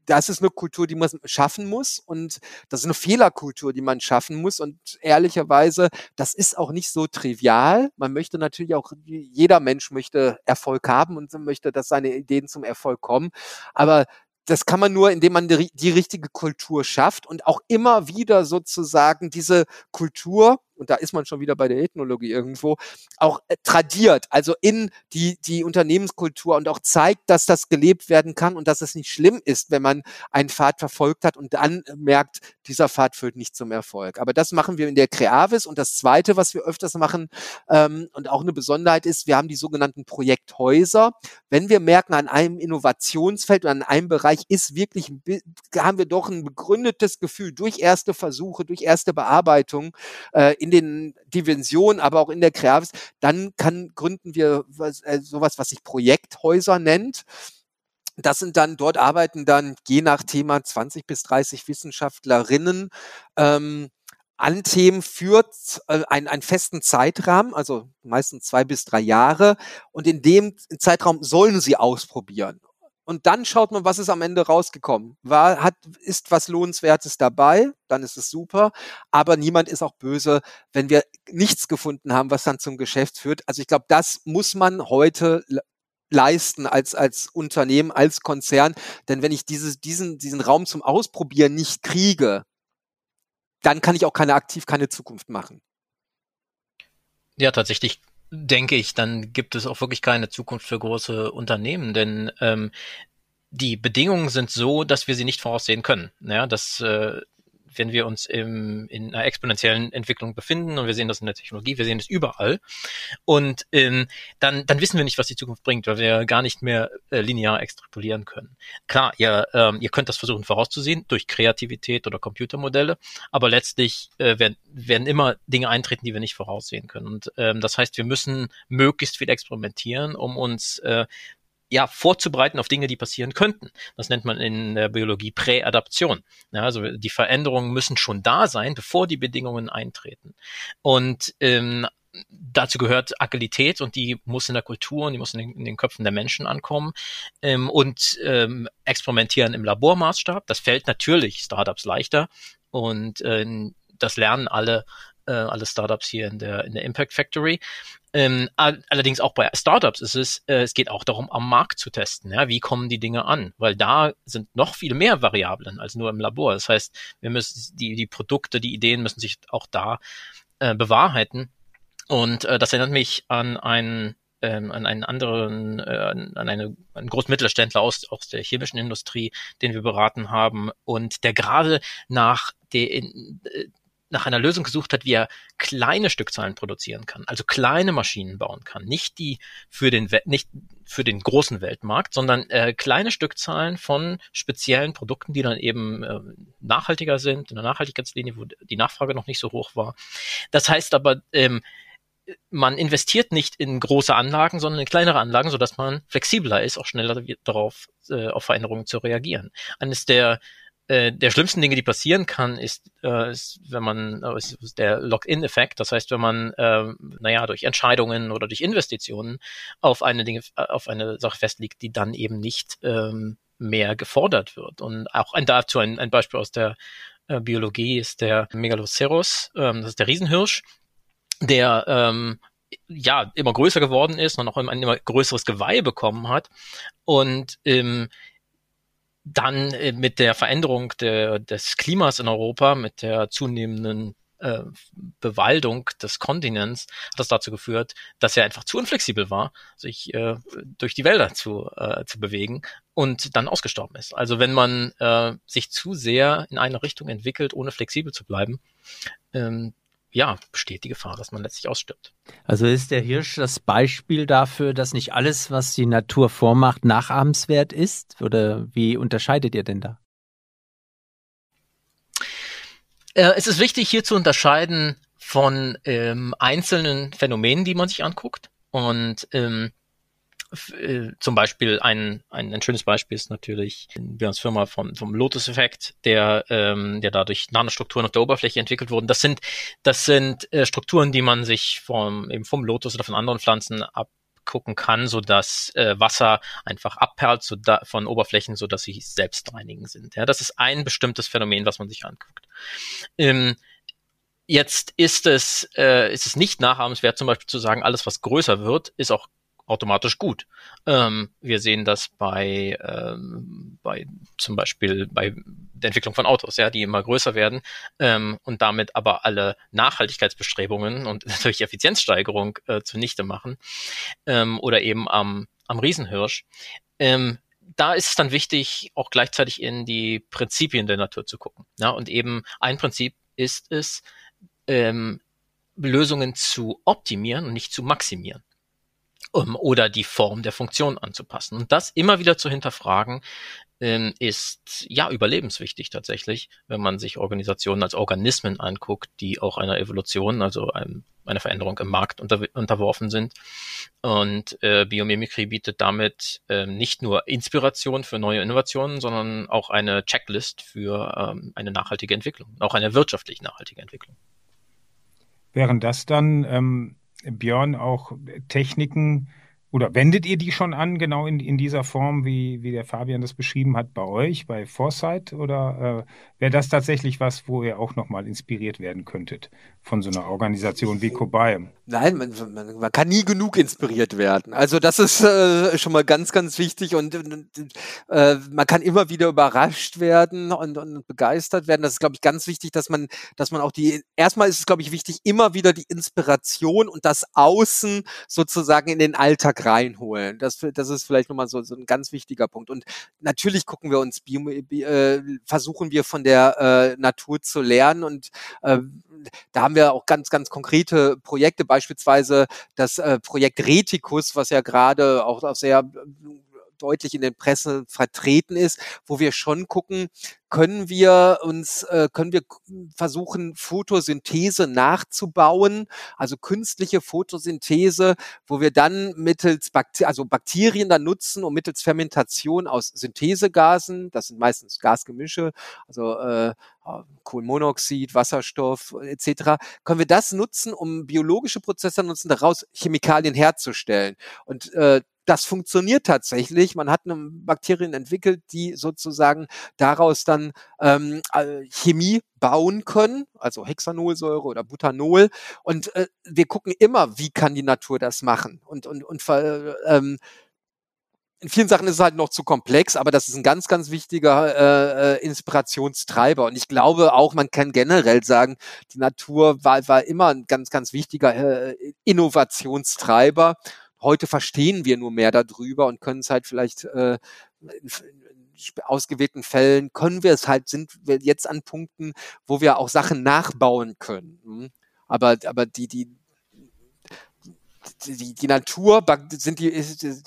[SPEAKER 5] das ist eine Kultur, die man schaffen muss und das ist eine Fehlerkultur, die man schaffen muss und ehrlicherweise, das ist auch nicht so trivial. Man möchte natürlich auch, jeder Mensch möchte Erfolg haben und möchte, dass seine Ideen zum Erfolg kommen, aber das kann man nur, indem man die, die richtige Kultur schafft und auch immer wieder sozusagen diese Kultur und da ist man schon wieder bei der Ethnologie irgendwo, auch äh, tradiert, also in die, die Unternehmenskultur und auch zeigt, dass das gelebt werden kann und dass es nicht schlimm ist, wenn man einen Pfad verfolgt hat und dann merkt, dieser Pfad führt nicht zum Erfolg. Aber das machen wir in der Creavis und das Zweite, was wir öfters machen ähm, und auch eine Besonderheit ist, wir haben die sogenannten Projekthäuser. Wenn wir merken, an einem Innovationsfeld oder an einem Bereich ist wirklich, haben wir doch ein begründetes Gefühl durch erste Versuche, durch erste Bearbeitung, äh, in den Dimensionen, aber auch in der Kreavis, dann kann, gründen wir was, äh, sowas, was sich Projekthäuser nennt. Das sind dann, dort arbeiten dann je nach Thema 20 bis 30 Wissenschaftlerinnen ähm, an Themen für äh, einen, einen festen Zeitrahmen, also meistens zwei bis drei Jahre. Und in dem Zeitraum sollen sie ausprobieren und dann schaut man, was ist am Ende rausgekommen. War, hat, ist was Lohnenswertes dabei, dann ist es super, aber niemand ist auch böse, wenn wir nichts gefunden haben, was dann zum Geschäft führt. Also ich glaube, das muss man heute leisten als, als Unternehmen, als Konzern. Denn wenn ich dieses, diesen, diesen Raum zum Ausprobieren nicht kriege, dann kann ich auch keine aktiv keine Zukunft machen.
[SPEAKER 1] Ja, tatsächlich denke ich, dann gibt es auch wirklich keine Zukunft für große Unternehmen, denn ähm, die Bedingungen sind so, dass wir sie nicht voraussehen können. Ja, das äh, wenn wir uns im, in einer exponentiellen Entwicklung befinden und wir sehen das in der Technologie, wir sehen das überall und ähm, dann, dann wissen wir nicht, was die Zukunft bringt, weil wir gar nicht mehr äh, linear extrapolieren können. Klar, ihr, ähm, ihr könnt das versuchen vorauszusehen durch Kreativität oder Computermodelle, aber letztlich äh, werden, werden immer Dinge eintreten, die wir nicht voraussehen können. Und ähm, das heißt, wir müssen möglichst viel experimentieren, um uns äh, ja, vorzubereiten auf Dinge, die passieren könnten. Das nennt man in der Biologie Präadaption. Ja, also die Veränderungen müssen schon da sein, bevor die Bedingungen eintreten. Und ähm, dazu gehört Agilität und die muss in der Kultur und die muss in den, in den Köpfen der Menschen ankommen ähm, und ähm, experimentieren im Labormaßstab. Das fällt natürlich Startups leichter und äh, das lernen alle äh, alle Startups hier in der in der Impact Factory. Ähm, allerdings auch bei Startups ist es, äh, es geht auch darum, am Markt zu testen. Ja, wie kommen die Dinge an? Weil da sind noch viel mehr Variablen als nur im Labor. Das heißt, wir müssen die die Produkte, die Ideen müssen sich auch da äh, bewahrheiten. Und äh, das erinnert mich an einen ähm, an einen anderen, äh, an eine, einen großen Mittelständler aus, aus der chemischen Industrie, den wir beraten haben und der gerade nach der, in, äh, nach einer Lösung gesucht hat, wie er kleine Stückzahlen produzieren kann, also kleine Maschinen bauen kann, nicht die für den nicht für den großen Weltmarkt, sondern äh, kleine Stückzahlen von speziellen Produkten, die dann eben äh, nachhaltiger sind, in der Nachhaltigkeitslinie, wo die Nachfrage noch nicht so hoch war. Das heißt aber, ähm, man investiert nicht in große Anlagen, sondern in kleinere Anlagen, so dass man flexibler ist, auch schneller darauf äh, auf Veränderungen zu reagieren. Eines der äh, der schlimmsten Dinge, die passieren kann, ist, äh, ist wenn man äh, ist der Lock-in-Effekt. Das heißt, wenn man, äh, naja, durch Entscheidungen oder durch Investitionen auf eine Dinge, äh, auf eine Sache festlegt, die dann eben nicht ähm, mehr gefordert wird. Und auch ein dazu ein, ein Beispiel aus der äh, Biologie ist der Megaloceros, ähm, das ist der Riesenhirsch, der ähm, ja immer größer geworden ist und auch ein immer größeres Geweih bekommen hat und ähm, dann äh, mit der Veränderung der, des Klimas in Europa, mit der zunehmenden äh, Bewaldung des Kontinents hat das dazu geführt, dass er einfach zu unflexibel war, sich äh, durch die Wälder zu, äh, zu bewegen und dann ausgestorben ist. Also wenn man äh, sich zu sehr in eine Richtung entwickelt, ohne flexibel zu bleiben, ähm, ja, besteht die Gefahr, dass man letztlich ausstirbt.
[SPEAKER 4] Also ist der Hirsch das Beispiel dafür, dass nicht alles, was die Natur vormacht, nachahmenswert ist? Oder wie unterscheidet ihr denn da?
[SPEAKER 1] Äh, es ist wichtig, hier zu unterscheiden von ähm, einzelnen Phänomenen, die man sich anguckt. Und ähm, äh, zum Beispiel ein, ein, ein schönes Beispiel ist natürlich Björns Firma vom, vom Lotus-Effekt, der, ähm, der dadurch Nanostrukturen auf der Oberfläche entwickelt wurden. Das sind, das sind äh, Strukturen, die man sich vom, eben vom Lotus oder von anderen Pflanzen ab gucken kann, so dass äh, Wasser einfach abperlt so da, von Oberflächen, so dass sie selbst reinigen sind. Ja, das ist ein bestimmtes Phänomen, was man sich anguckt. Ähm, jetzt ist es äh, ist es nicht nachahmenswert, zum Beispiel zu sagen, alles was größer wird, ist auch automatisch gut. Ähm, wir sehen das bei, ähm, bei zum Beispiel bei der Entwicklung von Autos, ja, die immer größer werden ähm, und damit aber alle Nachhaltigkeitsbestrebungen und *laughs* natürlich Effizienzsteigerung äh, zunichte machen ähm, oder eben am, am Riesenhirsch. Ähm, da ist es dann wichtig, auch gleichzeitig in die Prinzipien der Natur zu gucken. Ja, und eben ein Prinzip ist es, ähm, Lösungen zu optimieren und nicht zu maximieren oder die Form der Funktion anzupassen. Und das immer wieder zu hinterfragen, ähm, ist ja überlebenswichtig tatsächlich, wenn man sich Organisationen als Organismen anguckt, die auch einer Evolution, also einem, einer Veränderung im Markt unter, unterworfen sind. Und äh, Biomimikry bietet damit äh, nicht nur Inspiration für neue Innovationen, sondern auch eine Checklist für ähm, eine nachhaltige Entwicklung, auch eine wirtschaftlich nachhaltige Entwicklung.
[SPEAKER 3] Wären das dann ähm, Björn auch Techniken oder wendet ihr die schon an, genau in, in dieser Form, wie, wie der Fabian das beschrieben hat, bei euch, bei Foresight? Oder äh, wäre das tatsächlich was, wo ihr auch nochmal inspiriert werden könntet von so einer Organisation wie Cobiome?
[SPEAKER 5] Nein, man, man, man, kann nie genug inspiriert werden. Also das ist äh, schon mal ganz, ganz wichtig und, und äh, man kann immer wieder überrascht werden und, und begeistert werden. Das ist, glaube ich, ganz wichtig, dass man, dass man auch die, erstmal ist es, glaube ich, wichtig, immer wieder die Inspiration und das Außen sozusagen in den Alltag reinholen. Das, das ist vielleicht nochmal so, so ein ganz wichtiger Punkt. Und natürlich gucken wir uns, Bio, äh, versuchen wir von der äh, Natur zu lernen. Und äh, da haben wir auch ganz, ganz konkrete Projekte, beispielsweise das äh, Projekt Reticus, was ja gerade auch, sehr deutlich in den Pressen vertreten ist, wo wir schon gucken, können wir uns, äh, können wir versuchen, Photosynthese nachzubauen, also künstliche Photosynthese, wo wir dann mittels Bakterien, also Bakterien dann nutzen und mittels Fermentation aus Synthesegasen, das sind meistens Gasgemische, also äh, Kohlenmonoxid, Wasserstoff etc., können wir das nutzen, um biologische Prozesse nutzen, daraus Chemikalien herzustellen. Und äh, das funktioniert tatsächlich. Man hat eine Bakterien entwickelt, die sozusagen daraus dann ähm, äh, Chemie bauen können, also Hexanolsäure oder Butanol. Und äh, wir gucken immer, wie kann die Natur das machen. Und, und, und ähm, in vielen Sachen ist es halt noch zu komplex, aber das ist ein ganz, ganz wichtiger äh, äh Inspirationstreiber. Und ich glaube auch, man kann generell sagen, die Natur war, war immer ein ganz, ganz wichtiger äh, Innovationstreiber. Heute verstehen wir nur mehr darüber und können es halt vielleicht äh, ausgewählten Fällen können wir es halt, sind wir jetzt an Punkten, wo wir auch Sachen nachbauen können. Hm? Aber, aber die, die, die, die Natur sind die,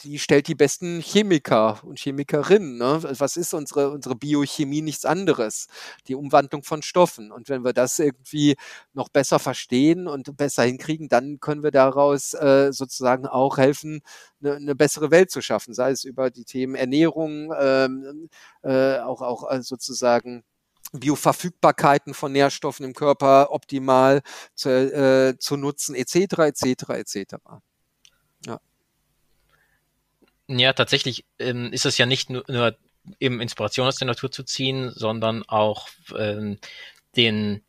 [SPEAKER 5] die stellt die besten Chemiker und Chemikerinnen. Ne? Was ist unsere, unsere Biochemie nichts anderes? Die Umwandlung von Stoffen. Und wenn wir das irgendwie noch besser verstehen und besser hinkriegen, dann können wir daraus äh, sozusagen auch helfen, eine, eine bessere Welt zu schaffen, sei es über die Themen Ernährung, ähm, äh, auch, auch äh, sozusagen Bioverfügbarkeiten von Nährstoffen im Körper optimal zu, äh, zu nutzen, etc., etc., etc.
[SPEAKER 1] Ja. Ja, tatsächlich ähm, ist es ja nicht nur, nur eben Inspiration aus der Natur zu ziehen, sondern auch ähm, den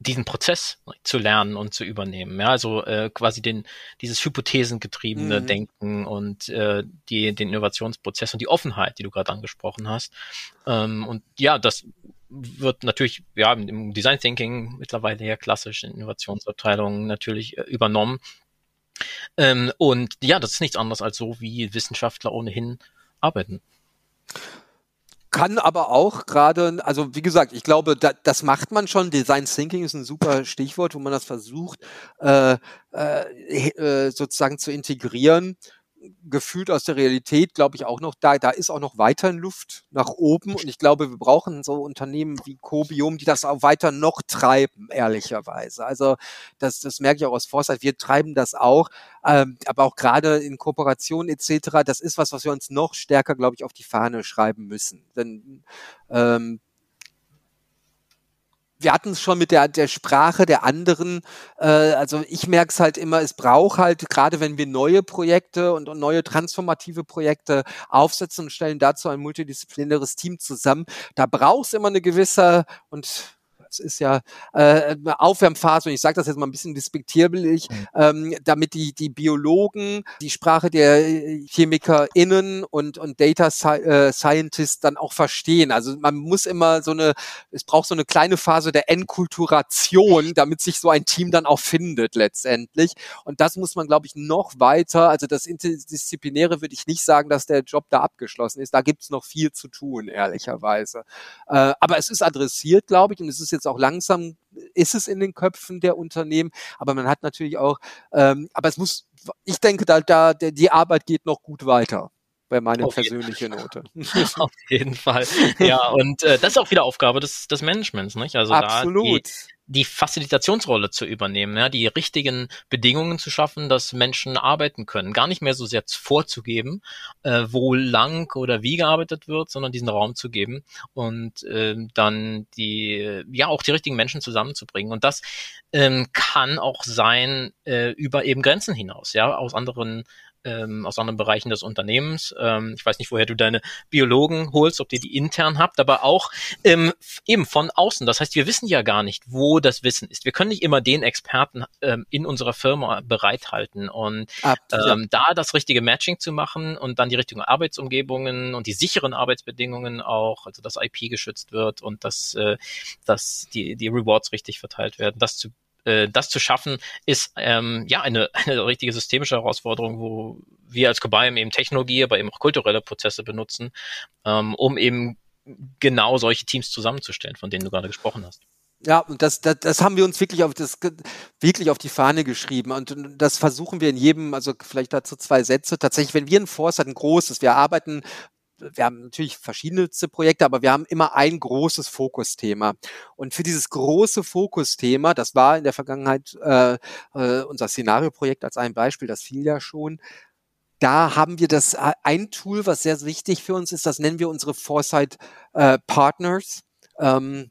[SPEAKER 1] diesen Prozess zu lernen und zu übernehmen. Ja, also äh, quasi den dieses hypothesengetriebene mhm. Denken und äh, die den Innovationsprozess und die Offenheit, die du gerade angesprochen hast. Ähm, und ja, das wird natürlich ja im Design Thinking mittlerweile ja klassisch in Innovationsabteilungen natürlich äh, übernommen. Ähm, und ja, das ist nichts anderes als so, wie Wissenschaftler ohnehin arbeiten
[SPEAKER 5] kann aber auch gerade, also wie gesagt, ich glaube, da, das macht man schon. Design Thinking ist ein super Stichwort, wo man das versucht, äh, äh, äh sozusagen zu integrieren gefühlt aus der Realität, glaube ich, auch noch da. Da ist auch noch weiterhin Luft nach oben. Und ich glaube, wir brauchen so Unternehmen wie Cobium, die das auch weiter noch treiben, ehrlicherweise. Also das, das merke ich auch aus Foresight. Wir treiben das auch. Ähm, aber auch gerade in Kooperation etc. Das ist was, was wir uns noch stärker, glaube ich, auf die Fahne schreiben müssen. Denn ähm, wir hatten es schon mit der, der Sprache der anderen. Äh, also ich merke es halt immer, es braucht halt, gerade wenn wir neue Projekte und, und neue transformative Projekte aufsetzen und stellen dazu ein multidisziplinäres Team zusammen, da braucht es immer eine gewisse, und es ist ja äh, Aufwärmphase und ich sage das jetzt mal ein bisschen despektierlich, mhm. ähm, damit die, die Biologen die Sprache der ChemikerInnen und, und Data Sci äh, Scientists dann auch verstehen. Also man muss immer so eine, es braucht so eine kleine Phase der Enkulturation, damit sich so ein Team dann auch findet letztendlich. Und das muss man, glaube ich, noch weiter, also das Interdisziplinäre würde ich nicht sagen, dass der Job da abgeschlossen ist. Da gibt's noch viel zu tun, ehrlicherweise. Äh, aber es ist adressiert, glaube ich, und es ist jetzt jetzt auch langsam ist es in den Köpfen der Unternehmen, aber man hat natürlich auch, ähm, aber es muss, ich denke, da, da die Arbeit geht noch gut weiter wäre meine Auf persönliche Note. *laughs* *laughs*
[SPEAKER 1] Auf jeden Fall. Ja, und äh, das ist auch wieder Aufgabe des, des Managements, nicht? Also Absolut. da die, die Facilitationsrolle zu übernehmen, ja, die richtigen Bedingungen zu schaffen, dass Menschen arbeiten können. Gar nicht mehr so sehr vorzugeben, äh, wo lang oder wie gearbeitet wird, sondern diesen Raum zu geben und äh, dann die, ja, auch die richtigen Menschen zusammenzubringen. Und das ähm, kann auch sein äh, über eben Grenzen hinaus, ja, aus anderen ähm, aus anderen Bereichen des Unternehmens. Ähm, ich weiß nicht, woher du deine Biologen holst, ob ihr die intern habt, aber auch ähm, eben von außen. Das heißt, wir wissen ja gar nicht, wo das Wissen ist. Wir können nicht immer den Experten ähm, in unserer Firma bereithalten und Ab, ähm, da das richtige Matching zu machen und dann die richtigen Arbeitsumgebungen und die sicheren Arbeitsbedingungen auch, also dass IP geschützt wird und dass, äh, dass die, die Rewards richtig verteilt werden, das zu äh, das zu schaffen, ist ähm, ja eine, *laughs* eine richtige systemische Herausforderung, wo wir als Cobium eben Technologie, aber eben auch kulturelle Prozesse benutzen, ähm, um eben genau solche Teams zusammenzustellen, von denen du gerade gesprochen hast.
[SPEAKER 5] Ja, und das, das, das haben wir uns wirklich auf das wirklich auf die Fahne geschrieben und das versuchen wir in jedem, also vielleicht dazu zwei Sätze. Tatsächlich, wenn wir ein Force hat, ein großes, wir arbeiten wir haben natürlich verschiedenste Projekte, aber wir haben immer ein großes Fokusthema. Und für dieses große Fokusthema, das war in der Vergangenheit äh, äh, unser Szenarioprojekt als ein Beispiel, das fiel ja schon, da haben wir das äh, ein Tool, was sehr wichtig für uns ist, das nennen wir unsere Foresight äh, Partners. Ähm,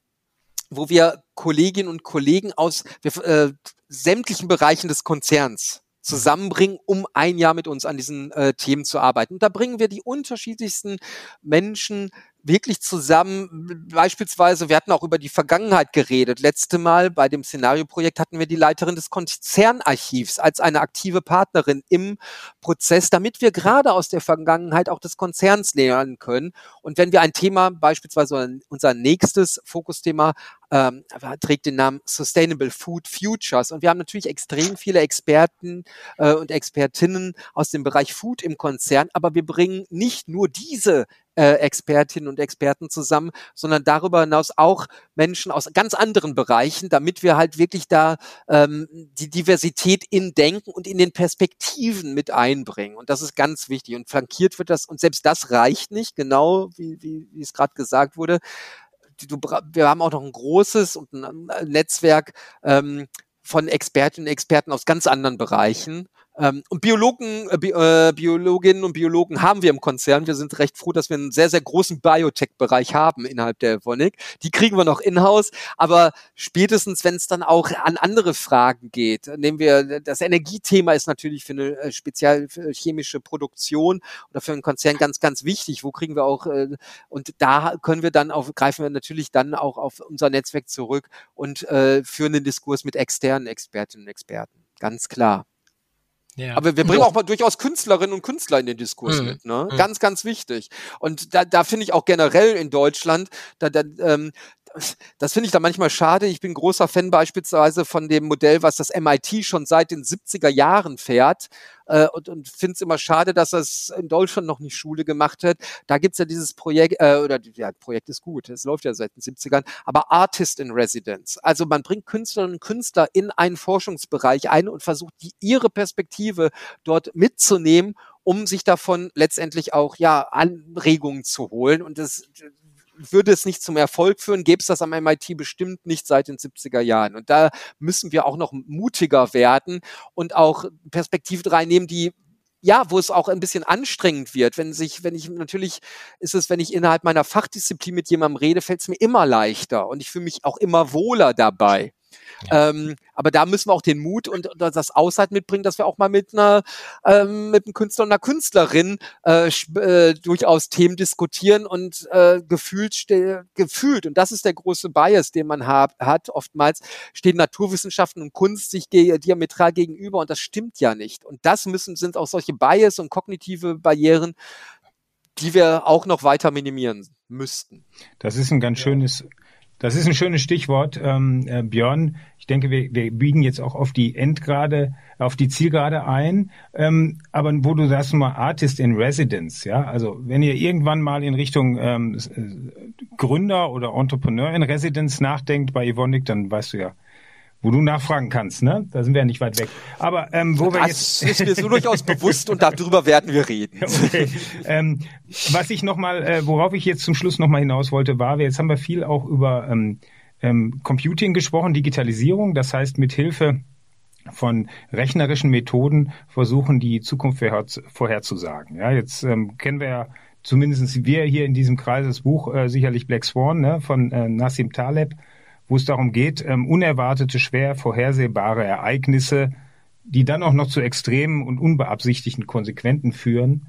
[SPEAKER 5] wo wir Kolleginnen und Kollegen aus äh, sämtlichen Bereichen des Konzerns zusammenbringen, um ein Jahr mit uns an diesen äh, Themen zu arbeiten. Und da bringen wir die unterschiedlichsten Menschen wirklich zusammen, beispielsweise, wir hatten auch über die Vergangenheit geredet. Letzte Mal bei dem Szenarioprojekt hatten wir die Leiterin des Konzernarchivs als eine aktive Partnerin im Prozess, damit wir gerade aus der Vergangenheit auch des Konzerns lernen können. Und wenn wir ein Thema, beispielsweise unser nächstes Fokusthema, ähm, trägt den Namen Sustainable Food Futures. Und wir haben natürlich extrem viele Experten äh, und Expertinnen aus dem Bereich Food im Konzern, aber wir bringen nicht nur diese äh, Expertinnen und Experten zusammen, sondern darüber hinaus auch Menschen aus ganz anderen Bereichen, damit wir halt wirklich da ähm, die Diversität in Denken und in den Perspektiven mit einbringen. Und das ist ganz wichtig. Und flankiert wird das, und selbst das reicht nicht, genau wie, wie, wie es gerade gesagt wurde. Du, wir haben auch noch ein großes und ein Netzwerk ähm, von Expertinnen und Experten aus ganz anderen Bereichen. Ähm, und Biologen, äh, Bi äh, Biologinnen und Biologen haben wir im Konzern. Wir sind recht froh, dass wir einen sehr, sehr großen Biotech-Bereich haben innerhalb der Vonik. Die kriegen wir noch in-house, aber spätestens, wenn es dann auch an andere Fragen geht, nehmen wir, das Energiethema ist natürlich für eine äh, speziell chemische Produktion oder für einen Konzern ganz, ganz wichtig. Wo kriegen wir auch, äh, und da können wir dann auf, greifen wir natürlich dann auch auf unser Netzwerk zurück und äh, führen den Diskurs mit externen Expertinnen und Experten. Ganz klar. Ja. Aber wir bringen auch mal durchaus Künstlerinnen und Künstler in den Diskurs mhm. mit. Ne? Mhm. Ganz, ganz wichtig. Und da, da finde ich auch generell in Deutschland, da, da, ähm, das finde ich da manchmal schade. Ich bin großer Fan beispielsweise von dem Modell, was das MIT schon seit den 70er Jahren fährt. Äh, und und finde es immer schade, dass das in Deutschland noch nicht Schule gemacht hat. Da gibt's ja dieses Projekt, äh, oder ja, Projekt ist gut, es läuft ja seit den 70ern, aber Artist in Residence. Also man bringt Künstlerinnen und Künstler in einen Forschungsbereich ein und versucht, die, ihre Perspektive dort mitzunehmen um sich davon letztendlich auch ja Anregungen zu holen. Und das würde es nicht zum Erfolg führen, gäbe es das am MIT bestimmt nicht seit den 70er Jahren. Und da müssen wir auch noch mutiger werden und auch Perspektiven reinnehmen, die ja, wo es auch ein bisschen anstrengend wird, wenn sich, wenn ich natürlich ist es, wenn ich innerhalb meiner Fachdisziplin mit jemandem rede, fällt es mir immer leichter und ich fühle mich auch immer wohler dabei. Ähm, aber da müssen wir auch den Mut und, und das Aushalten mitbringen, dass wir auch mal mit einer ähm, mit einem Künstler und einer Künstlerin äh, äh, durchaus Themen diskutieren und äh, gefühlt gefühlt und das ist der große Bias, den man hat, hat oftmals stehen Naturwissenschaften und Kunst sich ge diametral gegenüber und das stimmt ja nicht und das müssen sind auch solche Bias und kognitive Barrieren, die wir auch noch weiter minimieren müssten.
[SPEAKER 3] Das ist ein ganz schönes das ist ein schönes Stichwort, ähm, äh, Björn. Ich denke, wir, wir biegen jetzt auch auf die Endgrade, auf die Zielgerade ein. Ähm, aber wo du sagst mal Artist in Residence, ja, also wenn ihr irgendwann mal in Richtung ähm, äh, Gründer oder Entrepreneur in Residence nachdenkt bei Evonik, dann weißt du ja, wo du nachfragen kannst, ne? Da sind wir ja nicht weit weg. Aber ähm, wo
[SPEAKER 5] das
[SPEAKER 3] wir jetzt
[SPEAKER 5] ist mir so *laughs* durchaus bewusst und darüber werden wir reden. *laughs*
[SPEAKER 3] Okay. Ähm, was ich noch mal, äh, worauf ich jetzt zum Schluss noch mal hinaus wollte, war, wir jetzt haben wir viel auch über ähm, ähm, Computing gesprochen, Digitalisierung. Das heißt, mit Hilfe von rechnerischen Methoden versuchen, die Zukunft vorherzusagen. Ja, jetzt ähm, kennen wir ja zumindest wir hier in diesem Kreis das Buch äh, sicherlich Black Swan ne, von äh, Nassim Taleb wo es darum geht, ähm, unerwartete, schwer vorhersehbare Ereignisse, die dann auch noch zu extremen und unbeabsichtigten Konsequenzen führen,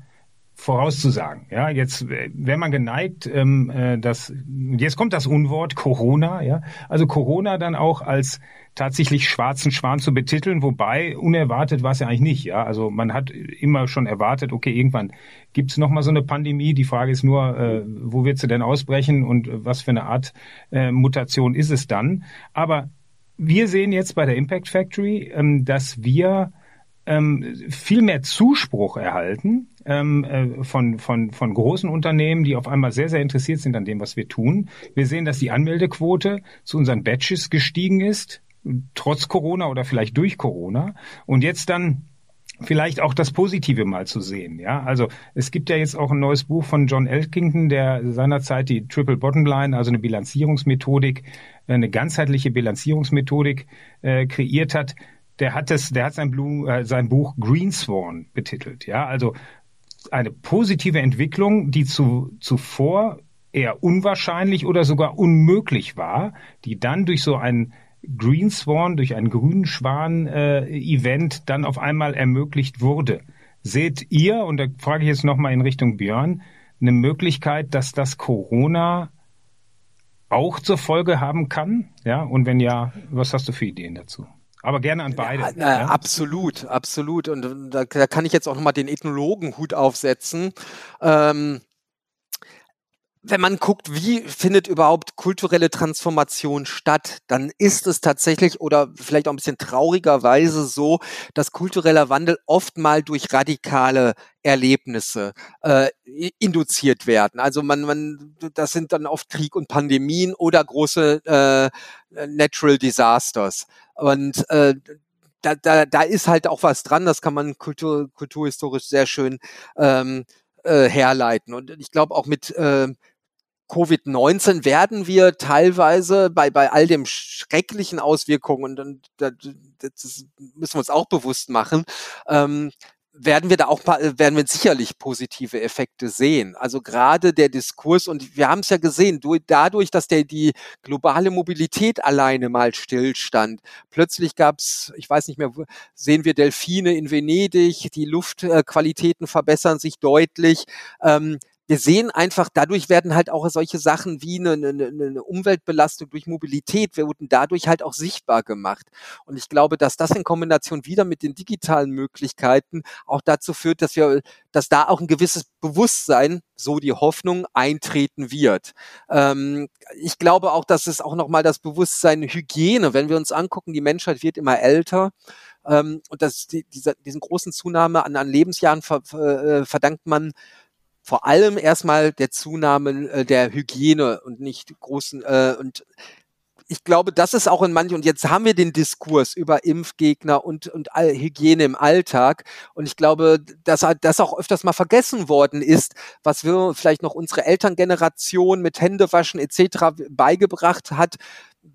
[SPEAKER 3] vorauszusagen. Ja, jetzt wäre man geneigt, ähm, äh, dass jetzt kommt das Unwort Corona. Ja, also Corona dann auch als tatsächlich schwarzen Schwan zu betiteln, wobei unerwartet war es ja eigentlich nicht. Ja, also man hat immer schon erwartet, okay, irgendwann gibt es nochmal so eine Pandemie. Die Frage ist nur, äh, wo wird sie denn ausbrechen und was für eine Art äh, Mutation ist es dann? Aber wir sehen jetzt bei der Impact Factory, ähm, dass wir ähm, viel mehr Zuspruch erhalten ähm, äh, von, von, von großen Unternehmen, die auf einmal sehr, sehr interessiert sind an dem, was wir tun. Wir sehen, dass die Anmeldequote zu unseren Batches gestiegen ist trotz Corona oder vielleicht durch Corona. Und jetzt dann vielleicht auch das Positive mal zu sehen. Ja, also es gibt ja jetzt auch ein neues Buch von John Elkington, der seinerzeit die Triple Bottom Line, also eine Bilanzierungsmethodik, eine ganzheitliche Bilanzierungsmethodik äh, kreiert hat. Der hat es, der hat sein, Blue, äh, sein Buch Green Swan betitelt. Ja, also eine positive Entwicklung, die zu, zuvor eher unwahrscheinlich oder sogar unmöglich war, die dann durch so ein Green Swan, durch ein grünen Schwan-Event äh, dann auf einmal ermöglicht wurde. Seht ihr, und da frage ich jetzt nochmal in Richtung Björn, eine Möglichkeit, dass das Corona auch zur Folge haben kann? Ja, und wenn ja, was hast du für Ideen dazu? Aber gerne an beide. Ja,
[SPEAKER 5] na, ja? Absolut, absolut. Und da, da, kann ich jetzt auch nochmal den Ethnologen-Hut aufsetzen. Ähm, wenn man guckt, wie findet überhaupt kulturelle Transformation statt, dann ist es tatsächlich oder vielleicht auch ein bisschen traurigerweise so, dass kultureller Wandel oft mal durch radikale Erlebnisse äh, induziert werden. Also man, man, das sind dann oft Krieg und Pandemien oder große äh, Natural Disasters. Und äh, da, da, da ist halt auch was dran, das kann man kultur, kulturhistorisch sehr schön ähm, äh, herleiten. Und ich glaube auch mit äh, Covid-19 werden wir teilweise bei, bei all dem schrecklichen Auswirkungen, und, und das müssen wir uns auch bewusst machen, ähm, werden wir da auch werden wir sicherlich positive Effekte sehen. Also gerade der Diskurs und wir haben es ja gesehen, dadurch, dass der die globale Mobilität alleine mal stillstand. Plötzlich gab es, ich weiß nicht mehr, sehen wir Delfine in Venedig, die Luftqualitäten verbessern sich deutlich. Ähm, wir sehen einfach, dadurch werden halt auch solche Sachen wie eine, eine, eine Umweltbelastung durch Mobilität wurden dadurch halt auch sichtbar gemacht. Und ich glaube, dass das in Kombination wieder mit den digitalen Möglichkeiten auch dazu führt, dass wir, dass da auch ein gewisses Bewusstsein, so die Hoffnung, eintreten wird. Ähm, ich glaube auch, dass es auch nochmal das Bewusstsein Hygiene, wenn wir uns angucken, die Menschheit wird immer älter. Ähm, und das, die, dieser, diesen großen Zunahme an, an Lebensjahren ver, äh, verdankt man vor allem erstmal der Zunahme äh, der Hygiene und nicht großen äh, und ich glaube, das ist auch in manchen, und jetzt haben wir den Diskurs über Impfgegner und, und Hygiene im Alltag. Und ich glaube, dass das auch öfters mal vergessen worden ist, was wir vielleicht noch unsere Elterngeneration mit Händewaschen etc. beigebracht hat,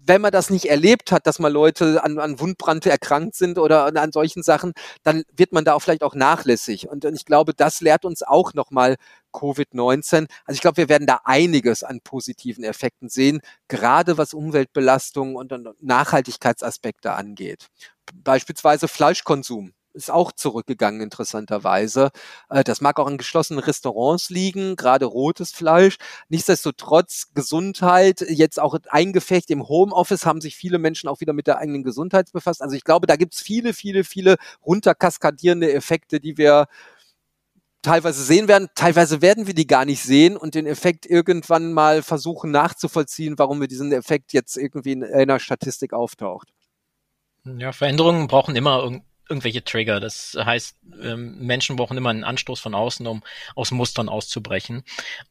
[SPEAKER 5] wenn man das nicht erlebt hat, dass mal Leute an, an Wundbrand erkrankt sind oder an, an, solchen Sachen, dann wird man da auch vielleicht auch nachlässig. Und, und ich glaube, das lehrt uns auch nochmal Covid-19. Also ich glaube, wir werden da einiges an positiven Effekten sehen, gerade was Umweltbelastung und, und Nachhaltigkeitsaspekte angeht. Beispielsweise Fleischkonsum ist auch zurückgegangen, interessanterweise. Äh, das mag auch in geschlossenen Restaurants liegen, gerade rotes Fleisch. Nichtsdestotrotz Gesundheit, jetzt auch eingefecht im Homeoffice haben sich viele Menschen auch wieder mit der eigenen Gesundheit befasst. Also ich glaube, da gibt's viele, viele, viele runterkaskadierende Effekte, die wir teilweise sehen werden, teilweise werden wir die gar nicht sehen und den Effekt irgendwann mal versuchen nachzuvollziehen, warum wir diesen Effekt jetzt irgendwie in einer Statistik auftaucht.
[SPEAKER 1] Ja, Veränderungen brauchen immer irgendwelche Trigger. Das heißt, ähm, Menschen brauchen immer einen Anstoß von außen, um aus Mustern auszubrechen.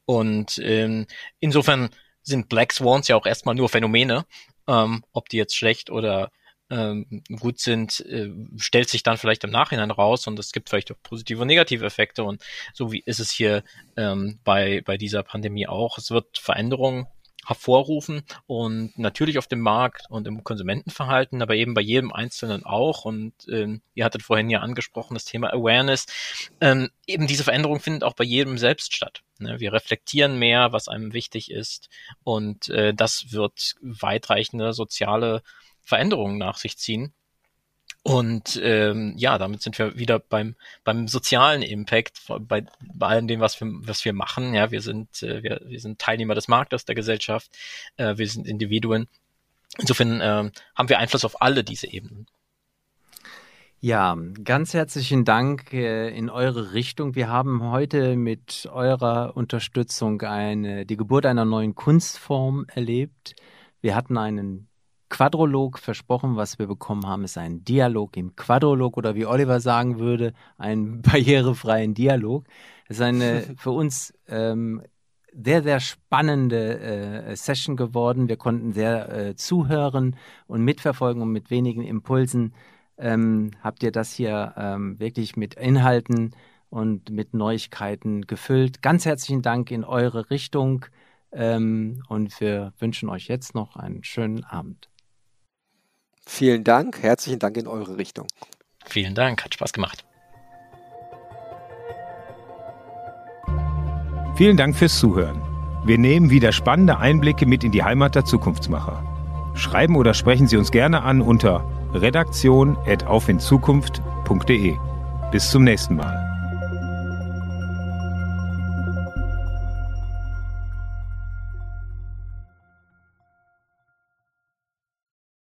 [SPEAKER 1] Und ähm, insofern sind Black Swans ja auch erstmal nur Phänomene. Ähm, ob die jetzt schlecht oder ähm, gut sind, äh, stellt sich dann vielleicht im Nachhinein raus und es gibt vielleicht auch positive und negative Effekte und so wie ist es hier ähm, bei, bei dieser Pandemie auch. Es wird Veränderungen hervorrufen und natürlich auf dem Markt und im Konsumentenverhalten, aber eben bei jedem Einzelnen auch. Und ähm, ihr hattet vorhin ja angesprochen das Thema Awareness. Ähm, eben diese Veränderung findet auch bei jedem selbst statt. Ne? Wir reflektieren mehr, was einem wichtig ist und äh, das wird weitreichende soziale Veränderungen nach sich ziehen. Und ähm, ja, damit sind wir wieder beim beim sozialen Impact bei, bei allem dem, was wir was wir machen. Ja, wir sind äh, wir, wir sind Teilnehmer des Marktes der Gesellschaft. Äh, wir sind Individuen. Insofern äh, haben wir Einfluss auf alle diese Ebenen.
[SPEAKER 4] Ja, ganz herzlichen Dank äh, in eure Richtung. Wir haben heute mit eurer Unterstützung eine, die Geburt einer neuen Kunstform erlebt. Wir hatten einen Quadrolog versprochen. Was wir bekommen haben, ist ein Dialog im Quadrolog oder wie Oliver sagen würde, einen *laughs* barrierefreien Dialog. Es ist eine *laughs* für uns ähm, sehr, sehr spannende äh, Session geworden. Wir konnten sehr äh, zuhören und mitverfolgen und mit wenigen Impulsen ähm, habt ihr das hier ähm, wirklich mit Inhalten und mit Neuigkeiten gefüllt. Ganz herzlichen Dank in eure Richtung ähm, und wir wünschen euch jetzt noch einen schönen Abend.
[SPEAKER 5] Vielen Dank, herzlichen Dank in eure Richtung.
[SPEAKER 1] Vielen Dank, hat Spaß gemacht.
[SPEAKER 3] Vielen Dank fürs Zuhören. Wir nehmen wieder spannende Einblicke mit in die Heimat der Zukunftsmacher. Schreiben oder sprechen Sie uns gerne an unter redaktion.aufinzukunft.de. Bis zum nächsten Mal.